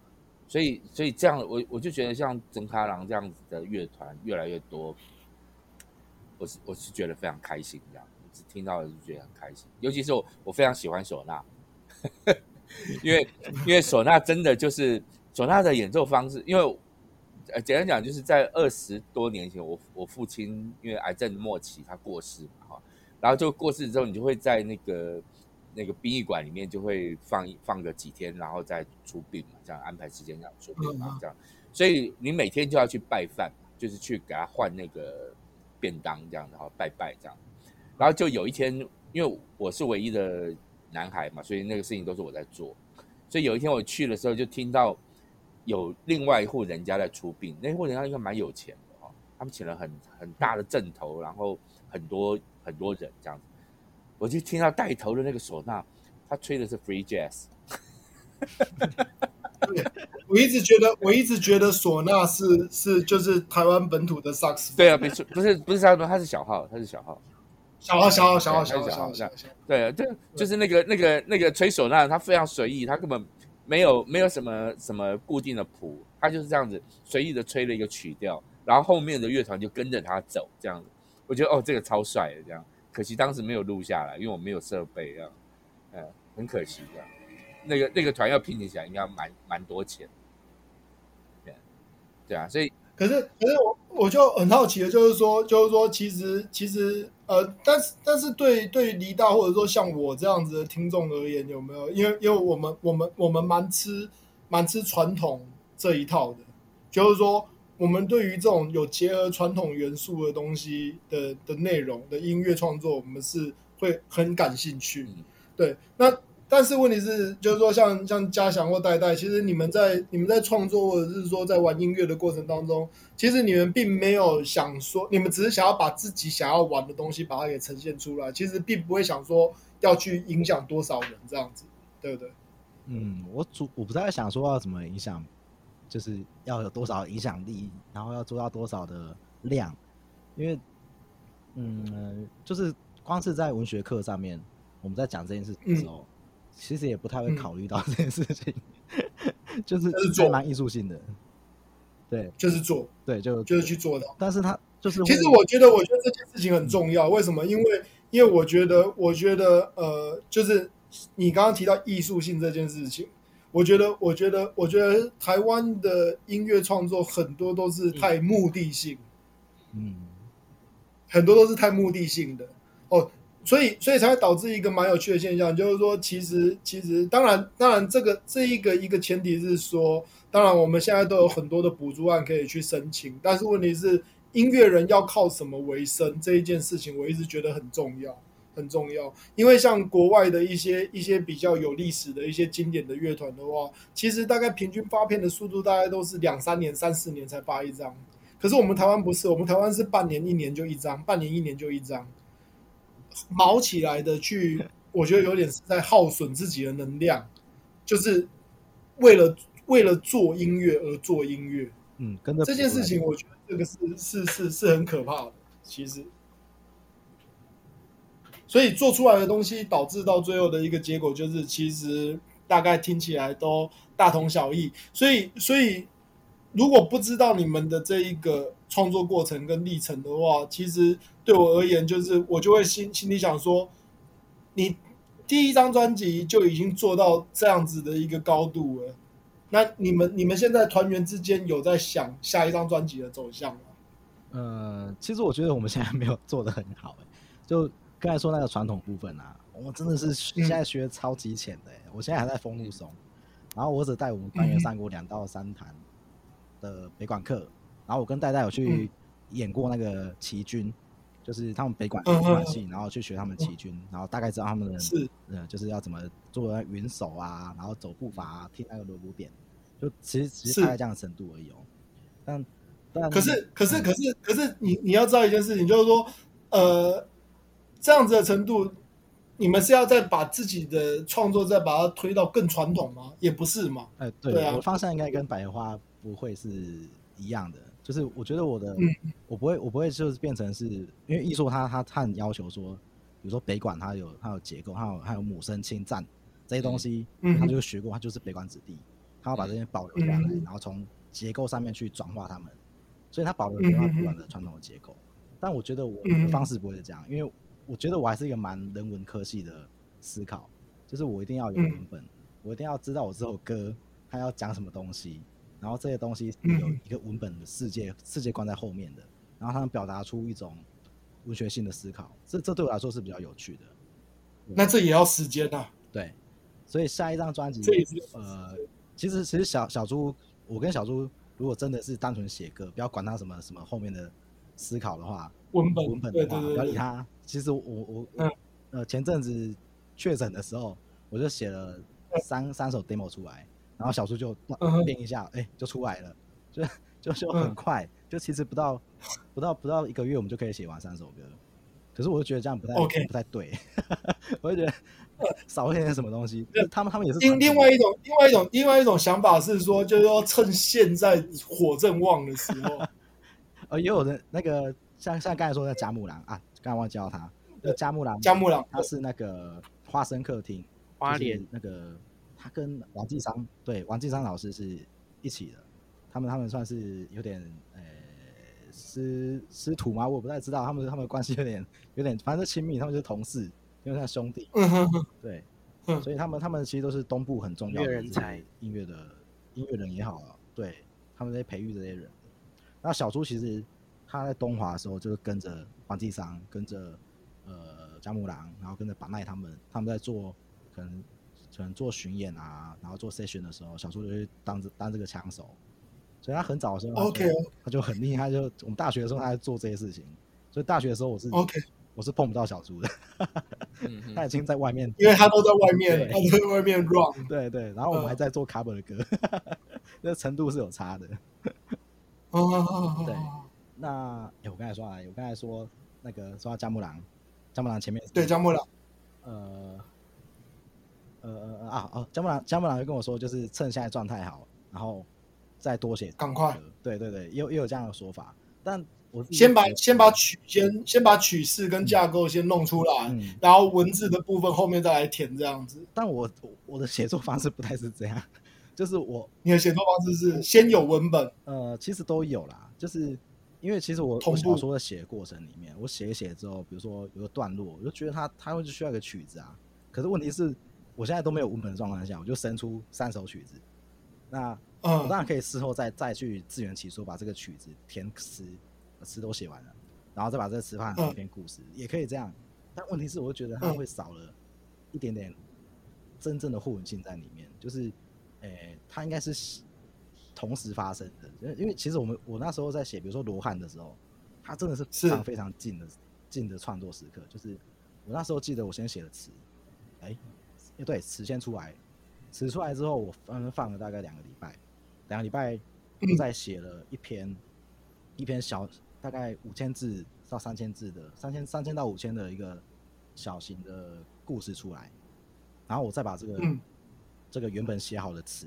所以，所以这样，我我就觉得像曾卡郎这样子的乐团越来越多，我是我是觉得非常开心，这样，只听到就觉得很开心。尤其是我，我非常喜欢唢呐，因为因为唢呐真的就是。唢呐的演奏方式，因为呃，简单讲，就是在二十多年前，我我父亲因为癌症末期，他过世嘛，哈，然后就过世之后，你就会在那个那个殡仪馆里面就会放放个几天，然后再出殡嘛，这样安排时间这样出殡嘛，这样，所以你每天就要去拜饭，就是去给他换那个便当这样，然后拜拜这样，然后就有一天，因为我是唯一的男孩嘛，所以那个事情都是我在做，所以有一天我去的时候就听到。有另外一户人家在出殡，那户人家应该蛮有钱的哈，他们请了很很大的阵头，然后很多很多人这样子，我就听到带头的那个唢呐，他吹的是 free jazz。对，我一直觉得，我一直觉得唢呐是是就是台湾本土的萨克斯。对啊，不是不是不是萨克斯，他是小号，他是小号。小号小号小号小号小号，对，就就是那个那个那个吹唢呐，他非常随意，他根本没有没有什么什么固定的谱，他就是这样子随意的吹了一个曲调，然后后面的乐团就跟着他走，这样子，我觉得哦，这个超帅的，这样，可惜当时没有录下来，因为我没有设备，啊，嗯，很可惜这样，那个那个团要拼起来应该蛮蛮多钱，对，啊，所以。可是，可是我我就很好奇的，就是说，就是说，其实，其实，呃，但是，但是对，对对黎大或者说像我这样子的听众而言，有没有？因为，因为我们，我们，我们蛮吃，蛮吃传统这一套的，就是说，我们对于这种有结合传统元素的东西的的内容的音乐创作，我们是会很感兴趣。对，那。但是问题是，就是说像，像像嘉祥或代代，其实你们在你们在创作或者是说在玩音乐的过程当中，其实你们并没有想说，你们只是想要把自己想要玩的东西把它给呈现出来，其实并不会想说要去影响多少人这样子，对不对？嗯，我主我不太想说要怎么影响，就是要有多少影响力，然后要做到多少的量，因为，嗯，就是光是在文学课上面，我们在讲这件事的时候。嗯其实也不太会考虑到 这件事情，嗯、就是做蛮艺术性的，对，就是做，对，就就是去做的。但是他就是，其实我觉得，我觉得这件事情很重要。嗯、为什么？因为，因为我觉得，我觉得，呃，就是你刚刚提到艺术性这件事情，我觉得，我觉得，我觉得台湾的音乐创作很多都是太目的性，嗯，很多都是太目的性的。哦。所以，所以才会导致一个蛮有趣的现象，就是说，其实，其实，当然，当然，这个这一个一个前提是说，当然，我们现在都有很多的补助案可以去申请，但是问题是，音乐人要靠什么为生这一件事情，我一直觉得很重要，很重要。因为像国外的一些一些比较有历史的一些经典的乐团的话，其实大概平均发片的速度大概都是两三年、三四年才发一张，可是我们台湾不是，我们台湾是半年、一年就一张，半年、一年就一张。毛起来的去，我觉得有点是在耗损自己的能量，就是为了为了做音乐而做音乐。嗯，跟着这件事情，我觉得这个是是是是很可怕的。其实，所以做出来的东西导致到最后的一个结果，就是其实大概听起来都大同小异。所以，所以如果不知道你们的这一个创作过程跟历程的话，其实。对我而言，就是我就会心心里想说，你第一张专辑就已经做到这样子的一个高度了，那你们你们现在团员之间有在想下一张专辑的走向吗？呃，其实我觉得我们现在没有做得很好，就刚才说那个传统部分啊，我们真的是现在学超级浅的，我现在还在风路松，然后我只带我们班员上过两到三堂的北管课，然后我跟戴戴有去演过那个齐军。就是他们北管北管系，然后去学他们齐军，然后大概知道他们的是。呃，就是要怎么做云手啊，然后走步伐啊，听那个锣鼓点，就其实其实大概这样的程度而已哦。但但可是可是可是可是你你要知道一件事情，就是说呃这样子的程度，你们是要再把自己的创作再把它推到更传统吗？也不是嘛。哎，对啊，我方向应该跟百合花不会是一样的。就是我觉得我的，嗯、我不会，我不会就是变成是因为艺术它它它很要求说，比如说北管它有它有结构，它有它有母声侵占这些东西，嗯、他就学过，他就是北管子弟，他要把这些保留下来，嗯、然后从结构上面去转化它们，所以他保留了北管的传统的结构。嗯、但我觉得我的方式不会是这样，因为我觉得我还是一个蛮人文科系的思考，就是我一定要有文本，嗯、我一定要知道我这首歌它要讲什么东西。然后这些东西是有一个文本的世界、嗯、世界观在后面的，然后他们表达出一种文学性的思考，这这对我来说是比较有趣的。那这也要时间啊。对，所以下一张专辑，呃，其实其实小小猪，我跟小猪如果真的是单纯写歌，不要管他什么什么后面的思考的话，文本文本的话，不要理他。其实我我、嗯、呃前阵子确诊的时候，我就写了三、嗯、三首 demo 出来。然后小叔就编一下，哎、uh 就出来了，就 就就很快，uh. 就其实不到不到不到一个月，我们就可以写完三首歌。可是我就觉得这样不太.不太对，我就觉得少一点什么东西。Uh. 他们他们也是另另外一种另外一种另外一种想法是说，就是说趁现在火正旺的时候，呃，也有人那个像像刚才说的贾母郎啊，刚才忘记叫他，那贾木郎，贾木郎，他是那个花生客厅，花莲那个他跟王继商，对，王继商老师是一起的，他们他们算是有点呃师师徒吗？我不太知道，他们他们关系有点有点，反正亲密，他们就是同事，因为像兄弟，嗯哼哼，对，所以他们他们其实都是东部很重要的人才，音乐的音乐人也好啊，对，他们在培育这些人。那小猪其实他在东华的时候，就是跟着黄继商，跟着呃佳木郎，然后跟着把奈他们，他们在做可能可能做巡演啊，然后做 session 的时候，小猪就会当这当这个枪手。所以他很早的时候，OK，他就很厉害，就我们大学的时候他在做这些事情。所以大学的时候我是 OK，我是碰不到小猪的，他已经在外面，因为他都在外面，他都在外面 run，对对，然后我们还在做 cover 的歌，那程度是有差的。哦，对，那哎、欸，我刚才说啊，我刚才说那个说到加木郎，加木郎前面对加木郎，呃呃呃啊哦，加木郎加木郎就跟我说，就是趁现在状态好，然后再多写，赶快，对对对，也有也有这样的说法，但我先把先把曲先先把曲式跟架构先弄出来，嗯、然后文字的部分后面再来填这样子。但我我的写作方式不太是这样。就是我，你的写作方式是先有文本，呃，其实都有啦。就是因为其实我我小说的写的过程里面，我写一写之后，比如说有个段落，我就觉得它它会需要一个曲子啊。可是问题是，我现在都没有文本的状况下，我就生出三首曲子。那我当然可以事后再再去自圆其说，把这个曲子填词，词都写完了，然后再把这个词换成一篇故事，也可以这样。但问题是，我就觉得它会少了一点点真正的互文性在里面，就是。诶、欸，它应该是同时发生的，因为因为其实我们我那时候在写，比如说罗汉的时候，它真的是非常非常近的近的创作时刻。就是我那时候记得我先写了词，哎、欸，对，词先出来，词出来之后，我放放了大概两个礼拜，两个礼拜我再写了一篇、嗯、一篇小大概五千字到三千字的三千三千到五千的一个小型的故事出来，然后我再把这个。嗯这个原本写好的词，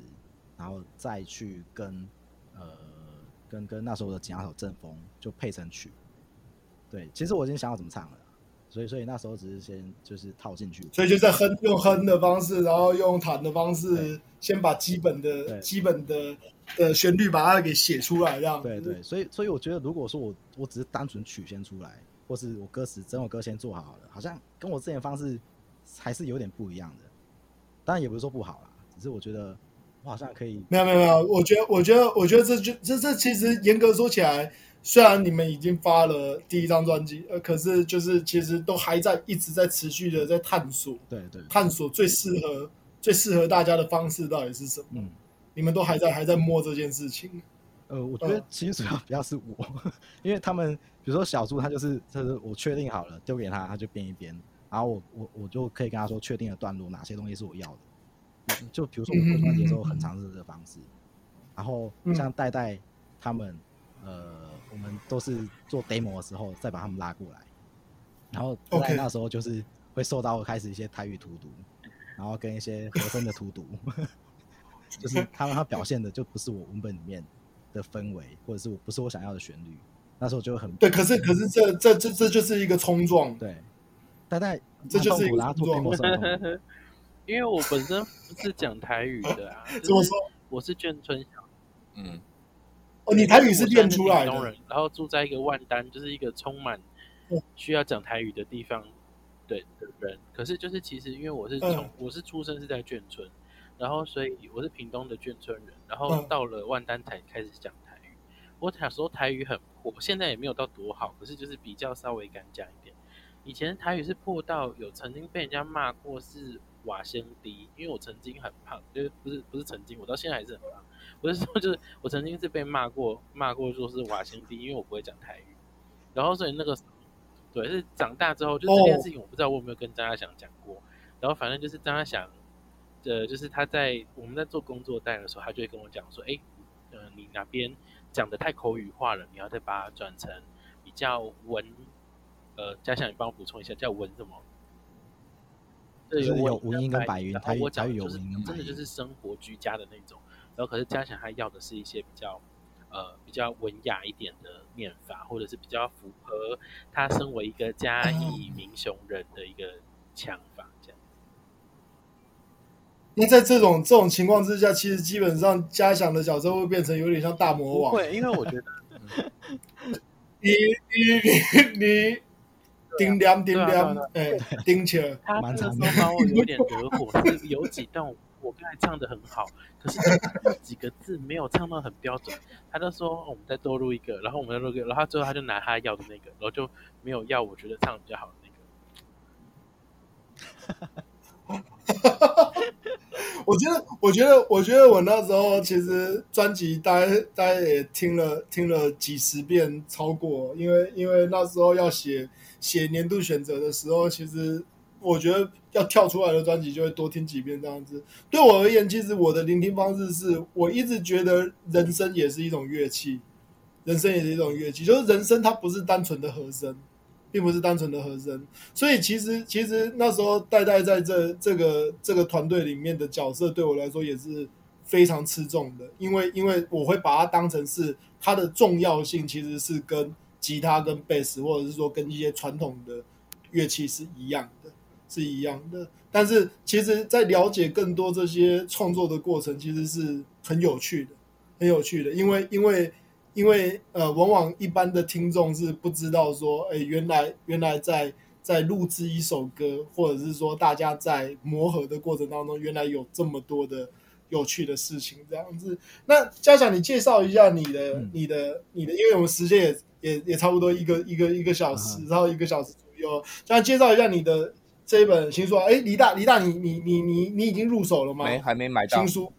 然后再去跟呃跟跟那时候的吉他手郑峰就配成曲。对，其实我已经想好怎么唱了，所以所以那时候只是先就是套进去。所以就在哼用哼的方式，然后用弹的方式，先把基本的基本的的旋律把它给写出来，这样。对对，所以所以我觉得，如果说我我只是单纯曲先出来，或是我歌词整首歌先做好了，好像跟我之前的方式还是有点不一样的。当然也不是说不好啦。可是我觉得我好像可以，没有没有没有，我觉得我觉得我觉得这就这这其实严格说起来，虽然你们已经发了第一张专辑，呃，可是就是其实都还在一直在持续的在探索，对对，探索最适合最适合大家的方式到底是什么？嗯，你们都还在还在摸这件事情。呃，我觉得其实主要比较是我，呃、因为他们比如说小猪，他就是就是我确定好了丢给他，他就编一编，然后我我我就可以跟他说确定的段落哪些东西是我要的。就比如说我过关节之后很常是这个方式，然后像代代他们，呃，我们都是做 demo 的时候再把他们拉过来，然后在那时候就是会受到开始一些台语荼毒，然后跟一些和声的荼毒，就是他们他表现的就不是我文本里面的氛围，或者是我不是我想要的旋律，那时候就很对。可是可是这这这这就是一个冲撞，对，代代这就是一个冲撞。因为我本身不是讲台语的啊，怎么说？我是眷村小，嗯，哦，你台语是练出来的，然后住在一个万丹，就是一个充满需要讲台语的地方，对的人。可是就是其实因为我是从我是出生是在眷村，然后所以我是屏东的眷村人，然后到了万丹才开始讲台语。我小时候台语很破，现在也没有到多好，可是就是比较稍微敢讲一点。以前台语是破到有曾经被人家骂过是。瓦先低，因为我曾经很胖，就是不是不是曾经，我到现在还是很胖。不是说就是我曾经是被骂过，骂过说是瓦先低，因为我不会讲台语。然后所以那个对是长大之后，就这件事情我不知道我有没有跟张家祥讲过。然后反正就是张家祥，呃，就是他在我们在做工作带的时候，他就会跟我讲说，哎，呃，你哪边讲的太口语化了，你要再把它转成比较文。呃，家祥，你帮我补充一下，叫文什么？就是有文音跟白音，然后我讲就是真的就是生活居家的那种，然后可是嘉祥他要的是一些比较呃比较文雅一点的念法，或者是比较符合他身为一个嘉义 民雄人的一个腔法，这样。那在这种这种情况之下，其实基本上嘉祥的角色会变成有点像大魔王。会，因为我觉得，你你你你叮当叮当，哎，叮起来。他那个时候把我有点 惹火，是有几段我刚才唱的很好，可是有几个字没有唱到很标准。他就说我们再多录一个，然后我们再录一个，然后最后他就拿他要的那个，然后就没有要我觉得唱比较好的那个。我觉得，我觉得，我觉得我那时候其实专辑大家大家也听了听了几十遍超过，因为因为那时候要写写年度选择的时候，其实我觉得要跳出来的专辑就会多听几遍这样子。对我而言，其实我的聆听方式是我一直觉得人声也是一种乐器，人生也是一种乐器，就是人声它不是单纯的和声。并不是单纯的和声，所以其实其实那时候代代在这这个这个团队里面的角色对我来说也是非常吃重的，因为因为我会把它当成是它的重要性其实是跟吉他跟贝斯或者是说跟一些传统的乐器是一样的，是一样的。但是其实，在了解更多这些创作的过程，其实是很有趣的，很有趣的，因为因为。因为呃，往往一般的听众是不知道说，哎，原来原来在在录制一首歌，或者是说大家在磨合的过程当中，原来有这么多的有趣的事情这样子。那嘉祥，你介绍一下你的、嗯、你的你的，因为我们时间也也也差不多一个一个一个小时，然后一个小时左右，这样介绍一下你的这一本新书。哎，李大李大，你你你你你已经入手了吗？没，还没买到新书。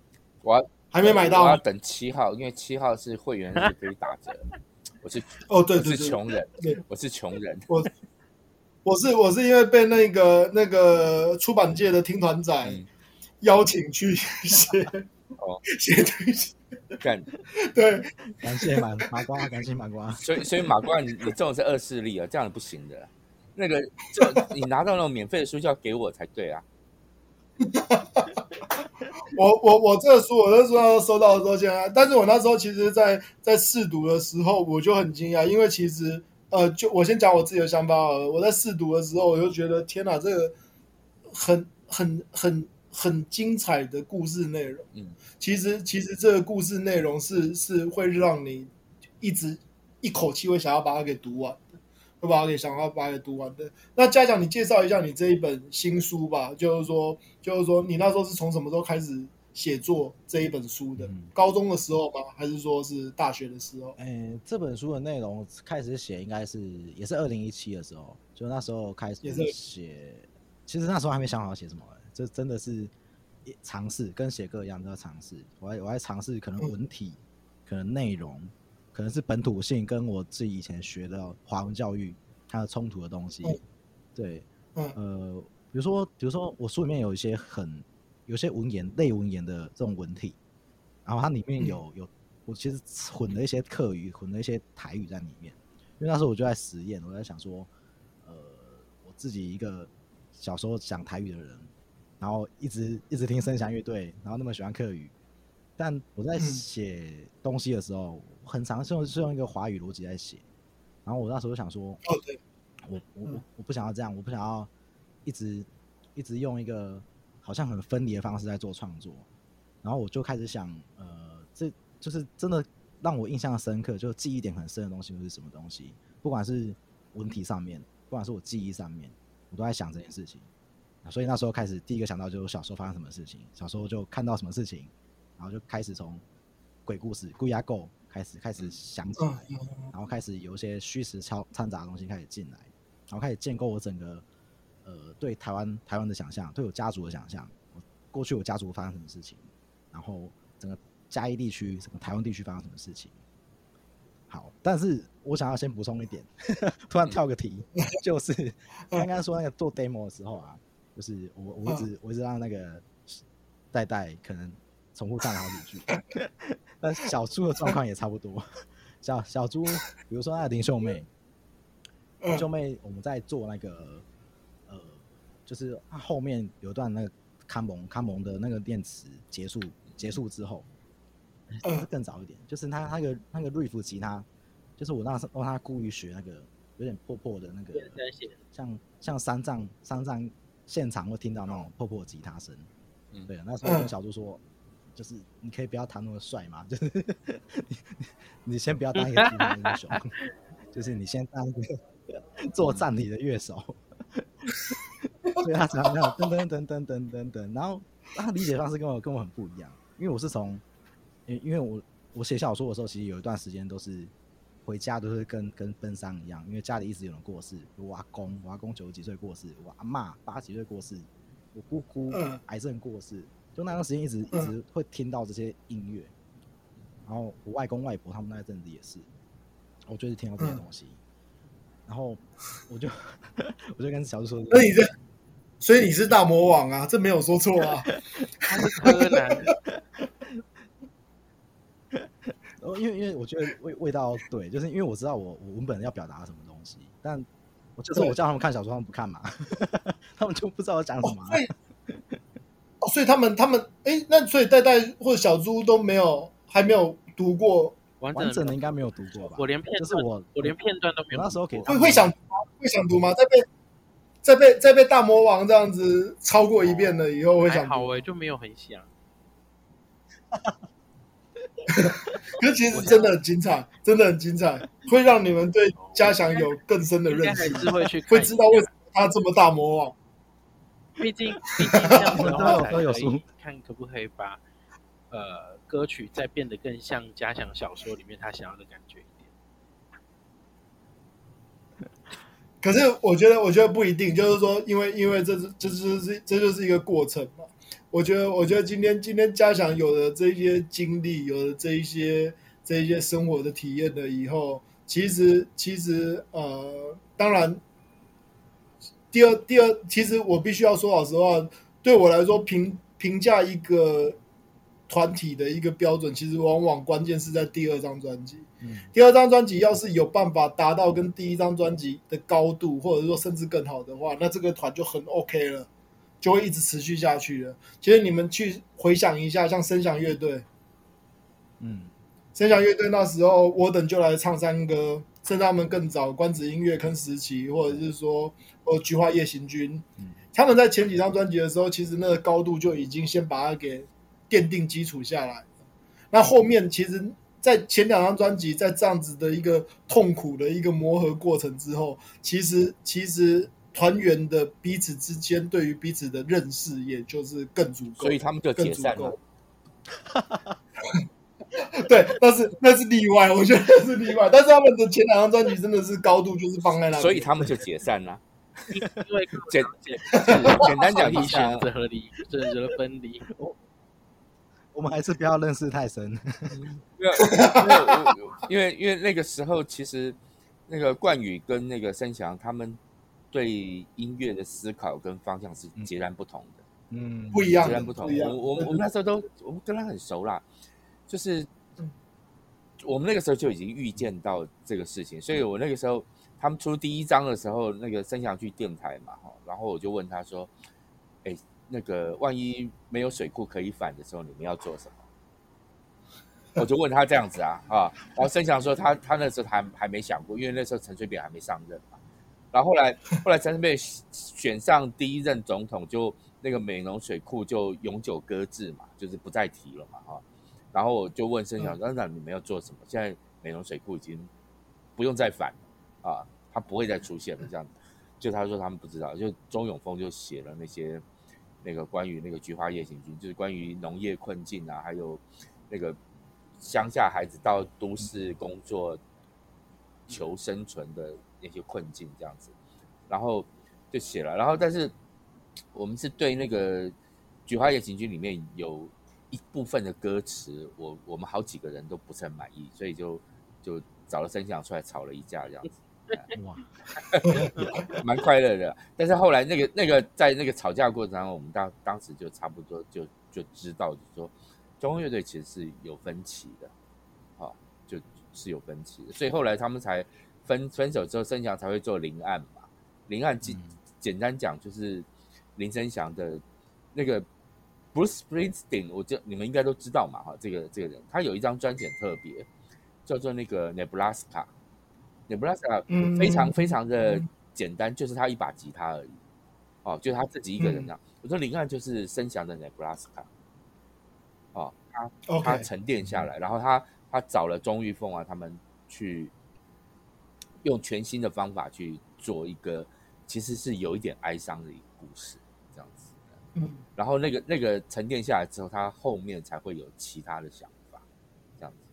我。还没买到，我要等七号，因为七号是会员是可以打折。我是哦，对，对，对，是穷人，对，我是穷人。我我是我是因为被那个那个出版界的听团仔邀请去写哦，写东西。感 对，感谢马马瓜，感谢马瓜。所以所以马瓜，你你这种是恶势力啊，这样不行的。那个就你拿到那种免费的书就要给我才对啊。我我我这个书，我那时候收到的时候，现在，但是我那时候其实在，在在试读的时候，我就很惊讶，因为其实，呃，就我先讲我自己的想法好了。我在试读的时候，我就觉得，天哪，这个很很很很精彩的故事内容。嗯，其实其实这个故事内容是是会让你一直一口气会想要把它给读完的。会把它给想要把它给读完的。那嘉奖，你介绍一下你这一本新书吧。就是说，就是说，你那时候是从什么时候开始写作这一本书的？嗯、高中的时候吗？还是说是大学的时候？哎，这本书的内容开始写应该是也是二零一七的时候，就那时候开始写。其实那时候还没想好写什么，这真的是尝试，跟写歌一样都要尝试。我还我还尝试可能文体，嗯、可能内容。可能是本土性跟我自己以前学的华文教育它的冲突的东西，对，呃，比如说，比如说我书里面有一些很有些文言类文言的这种文体，然后它里面有有我其实混了一些客语，混了一些台语在里面，因为那时候我就在实验，我在想说，呃，我自己一个小时候讲台语的人，然后一直一直听声响乐队，然后那么喜欢客语，但我在写东西的时候。很常是用是用一个华语逻辑在写，然后我那时候想说，哦对，我我我不想要这样，我不想要一直一直用一个好像很分离的方式在做创作，然后我就开始想，呃，这就是真的让我印象深刻，就记忆点很深的东西会是什么东西？不管是文体上面，不管是我记忆上面，我都在想这件事情。所以那时候开始第一个想到就是小时候发生什么事情，小时候就看到什么事情，然后就开始从鬼故事、鬼压狗。开始开始想起来，然后开始有一些虚实掺掺杂的东西开始进来，然后开始建构我整个呃对台湾台湾的想象，对我家族的想象。我过去我家族发生什么事情，然后整个嘉义地区、整个台湾地区发生什么事情。好，但是我想要先补充一点，突然跳个题，就是刚刚说那个做 demo 的时候啊，就是我我一直我一直让那个代代可能重复唱了好几句。但小猪的状况也差不多，小小猪，比如说那个林秀妹，林秀妹，我们在做那个，呃，就是后面有段那个卡蒙卡蒙的那个电池结束结束之后，是更早一点，就是他那个那个瑞夫吉他，就是我那时候让他故意学那个有点破破的那个，像像三藏三藏现场会听到那种破破吉他声。嗯，对，那时候跟小猪说，就是你可以不要弹那么帅嘛，就是你你先不要当一个吉他英雄，就是你先当一个作战里的乐手。所以他常常这样噔噔噔噔噔噔噔，然后他理解方式跟我跟我很不一样，因为我是从，因因为我我写小说的时候，其实有一段时间都是回家都是跟跟奔丧一样，因为家里一直有人过世，我阿公我阿公九十几岁过世，我阿妈八十几岁过世，我姑姑癌症过世，就那段时间一直一直会听到这些音乐，然后我外公外婆他们那一阵子也是，我就是听到这些东西。然后我就 我就跟小叔说：“那你这，所以你是大魔王啊，这没有说错啊。”他是柯南。哦，因为因为我觉得味味道对，就是因为我知道我我文本要表达什么东西，但我就是我叫他们看小说，他们不看嘛，他们就不知道我讲什么、啊。所以，哦，所以他们他们哎，那所以代代或者小猪都没有还没有读过。完整的应该没有读过吧？我连片就是我，我连片段都没有。那时候给会会想会想读吗？在被在被在被大魔王这样子超过一遍了以后，会想好哎，就没有很想。可是其实真的很精彩，真的很精彩，会让你们对嘉祥有更深的认识，会去会知道为什么他这么大魔王。毕竟 毕竟这样子的话，都有书，看可不可以把呃。歌曲再变得更像嘉祥小说里面他想要的感觉一点。可是我觉得，我觉得不一定，就是说，因为因为这是这就是这就是一个过程嘛。我觉得，我觉得今天今天嘉祥有了这些经历，有了这一些这一些生活的体验了以后，其实其实呃，当然，第二第二，其实我必须要说老实话，对我来说评评价一个。团体的一个标准，其实往往关键是在第二张专辑。嗯，第二张专辑要是有办法达到跟第一张专辑的高度，或者说甚至更好的话，那这个团就很 OK 了，就会一直持续下去了。其实你们去回想一下，像声响乐队，嗯，声响乐队那时候，我等就来唱山歌，甚至他们更早，关子音乐坑时期，或者是说，呃，菊花夜行军，嗯，他们在前几张专辑的时候，其实那个高度就已经先把它给。奠定基础下来，那后面其实，在前两张专辑，在这样子的一个痛苦的一个磨合过程之后，其实其实团员的彼此之间对于彼此的认识，也就是更足够，所以他们就解散了。对，那是那是例外，我觉得那是例外。但是他们的前两张专辑真的是高度就是放在那里，所以他们就解散了。因为简简单讲，选择合理，选择分离。我们还是不要认识太深，因为因为因为那个时候其实那个冠宇跟那个申祥他们对音乐的思考跟方向是截然不同的，嗯，不一样，截然不同。我我我们那时候都我们跟他很熟啦，就是我们那个时候就已经预见到这个事情，所以我那个时候他们出第一章的时候，那个申祥去电台嘛，哈，然后我就问他说，哎。那个万一没有水库可以反的时候，你们要做什么？我就问他这样子啊啊，然后申祥说他他那时候还还没想过，因为那时候陈水扁还没上任嘛。然后后来后来陈水扁选上第一任总统，就那个美浓水库就永久搁置嘛，就是不再提了嘛哈。然后我就问申祥说：“那你们要做什么？现在美浓水库已经不用再反了啊，他不会再出现了。”这样，就他说他们不知道，就钟永峰就写了那些。那个关于那个菊花夜行军，就是关于农业困境啊，还有那个乡下孩子到都市工作求生存的那些困境这样子，然后就写了。然后，但是我们是对那个菊花夜行军里面有一部分的歌词，我我们好几个人都不是很满意，所以就就找了声响出来吵了一架这样子。哇，蛮快乐的。但是后来那个那个在那个吵架过程当中，我们当当时就差不多就就知道，就说中央乐队其实是有分歧的，好，就是有分歧的。所以后来他们才分分手之后，申祥才会做林案嘛。林案简简单讲就是林申祥的那个 Bruce Springsteen，我就你们应该都知道嘛，哈，这个这个人，他有一张专辑很特别，叫做那个 Nebraska。Nebraska 非常非常的简单，就是他一把吉他而已，哦，就是他自己一个人这样。我说林案就是声响的 Nebraska，哦，他他沉淀下来，然后他他找了钟玉凤啊，他们去用全新的方法去做一个，其实是有一点哀伤的一个故事，这样子。嗯，然后那个那个沉淀下来之后，他后面才会有其他的想法，这样子，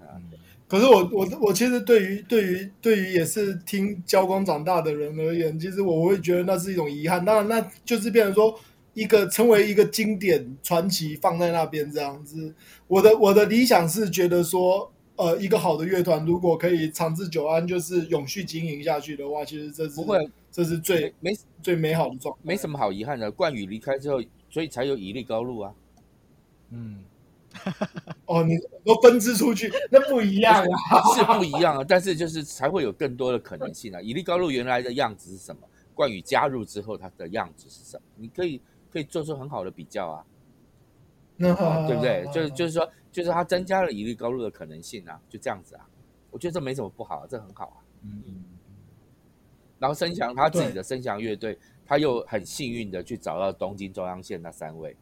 嗯。可是我我我其实对于对于对于也是听交光长大的人而言，其实我会觉得那是一种遗憾。当然，那就是变成说一个成为一个经典传奇放在那边这样子。我的我的理想是觉得说，呃，一个好的乐团如果可以长治久安，就是永续经营下去的话，其实这是不会，这是最没最美好的状态，没什么好遗憾的。冠宇离开之后，所以才有以利高露啊，嗯。哦，你都分支出去，那不一样啊，是不一样啊。但是就是才会有更多的可能性啊。以利高露原来的样子是什么？冠宇加入之后，他的样子是什么？你可以可以做出很好的比较啊，啊对不对？就是就是说，就是他增加了以莉高露的可能性啊，就这样子啊。我觉得这没什么不好啊，这很好啊。嗯嗯。然后声响他自己的声响乐队，他又很幸运的去找到东京中央线那三位。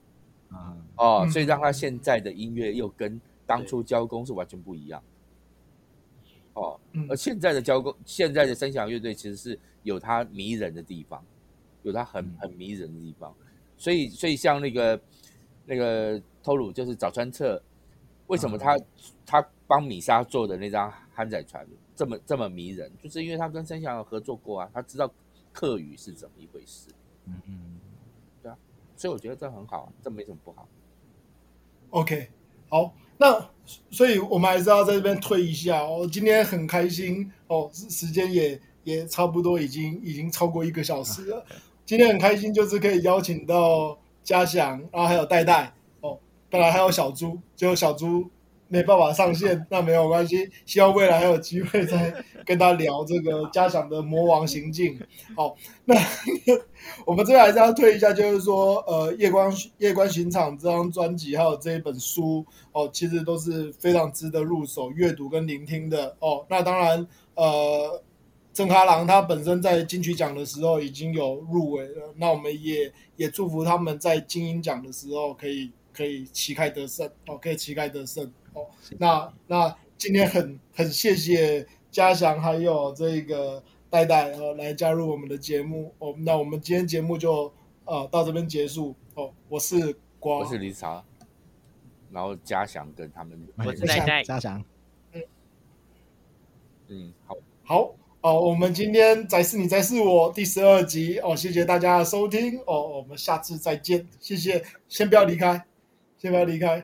嗯、哦，所以让他现在的音乐又跟当初交工是完全不一样。哦，而现在的交工，现在的声响乐队其实是有它迷人的地方，有它很很迷人的地方。所以，所以像那个那个偷鲁，就是早川彻，为什么他、嗯、他帮米莎做的那张《憨仔船》这么这么迷人，就是因为他跟声响有合作过啊，他知道客语是怎么一回事。嗯嗯。对啊所以我觉得这很好，这没什么不好。OK，好，那所以我们还是要在这边退一下哦。今天很开心哦，时间也也差不多，已经已经超过一个小时了。今天很开心，就是可以邀请到嘉祥，然后还有代代哦，当然还有小猪，就小猪。没办法上线，那没有关系。希望未来还有机会再跟他聊这个嘉祥的魔王行径。好，那 我们这边还是要推一下，就是说，呃，夜光夜光巡场这张专辑，还有这一本书哦，其实都是非常值得入手阅读跟聆听的哦。那当然，呃，曾咖郎他本身在金曲奖的时候已经有入围了，那我们也也祝福他们在金音奖的时候可以可以旗开得胜哦，可以旗开得胜。哦，那那今天很很谢谢嘉祥还有这个代代呃来加入我们的节目哦，那我们今天节目就呃到这边结束哦，我是光，我是李茶，然后嘉祥跟他们，我是代代，嘉祥，嗯。嗯好，好哦，我们今天再是你再是我第十二集哦，谢谢大家的收听哦，我们下次再见，谢谢，先不要离开，先不要离开。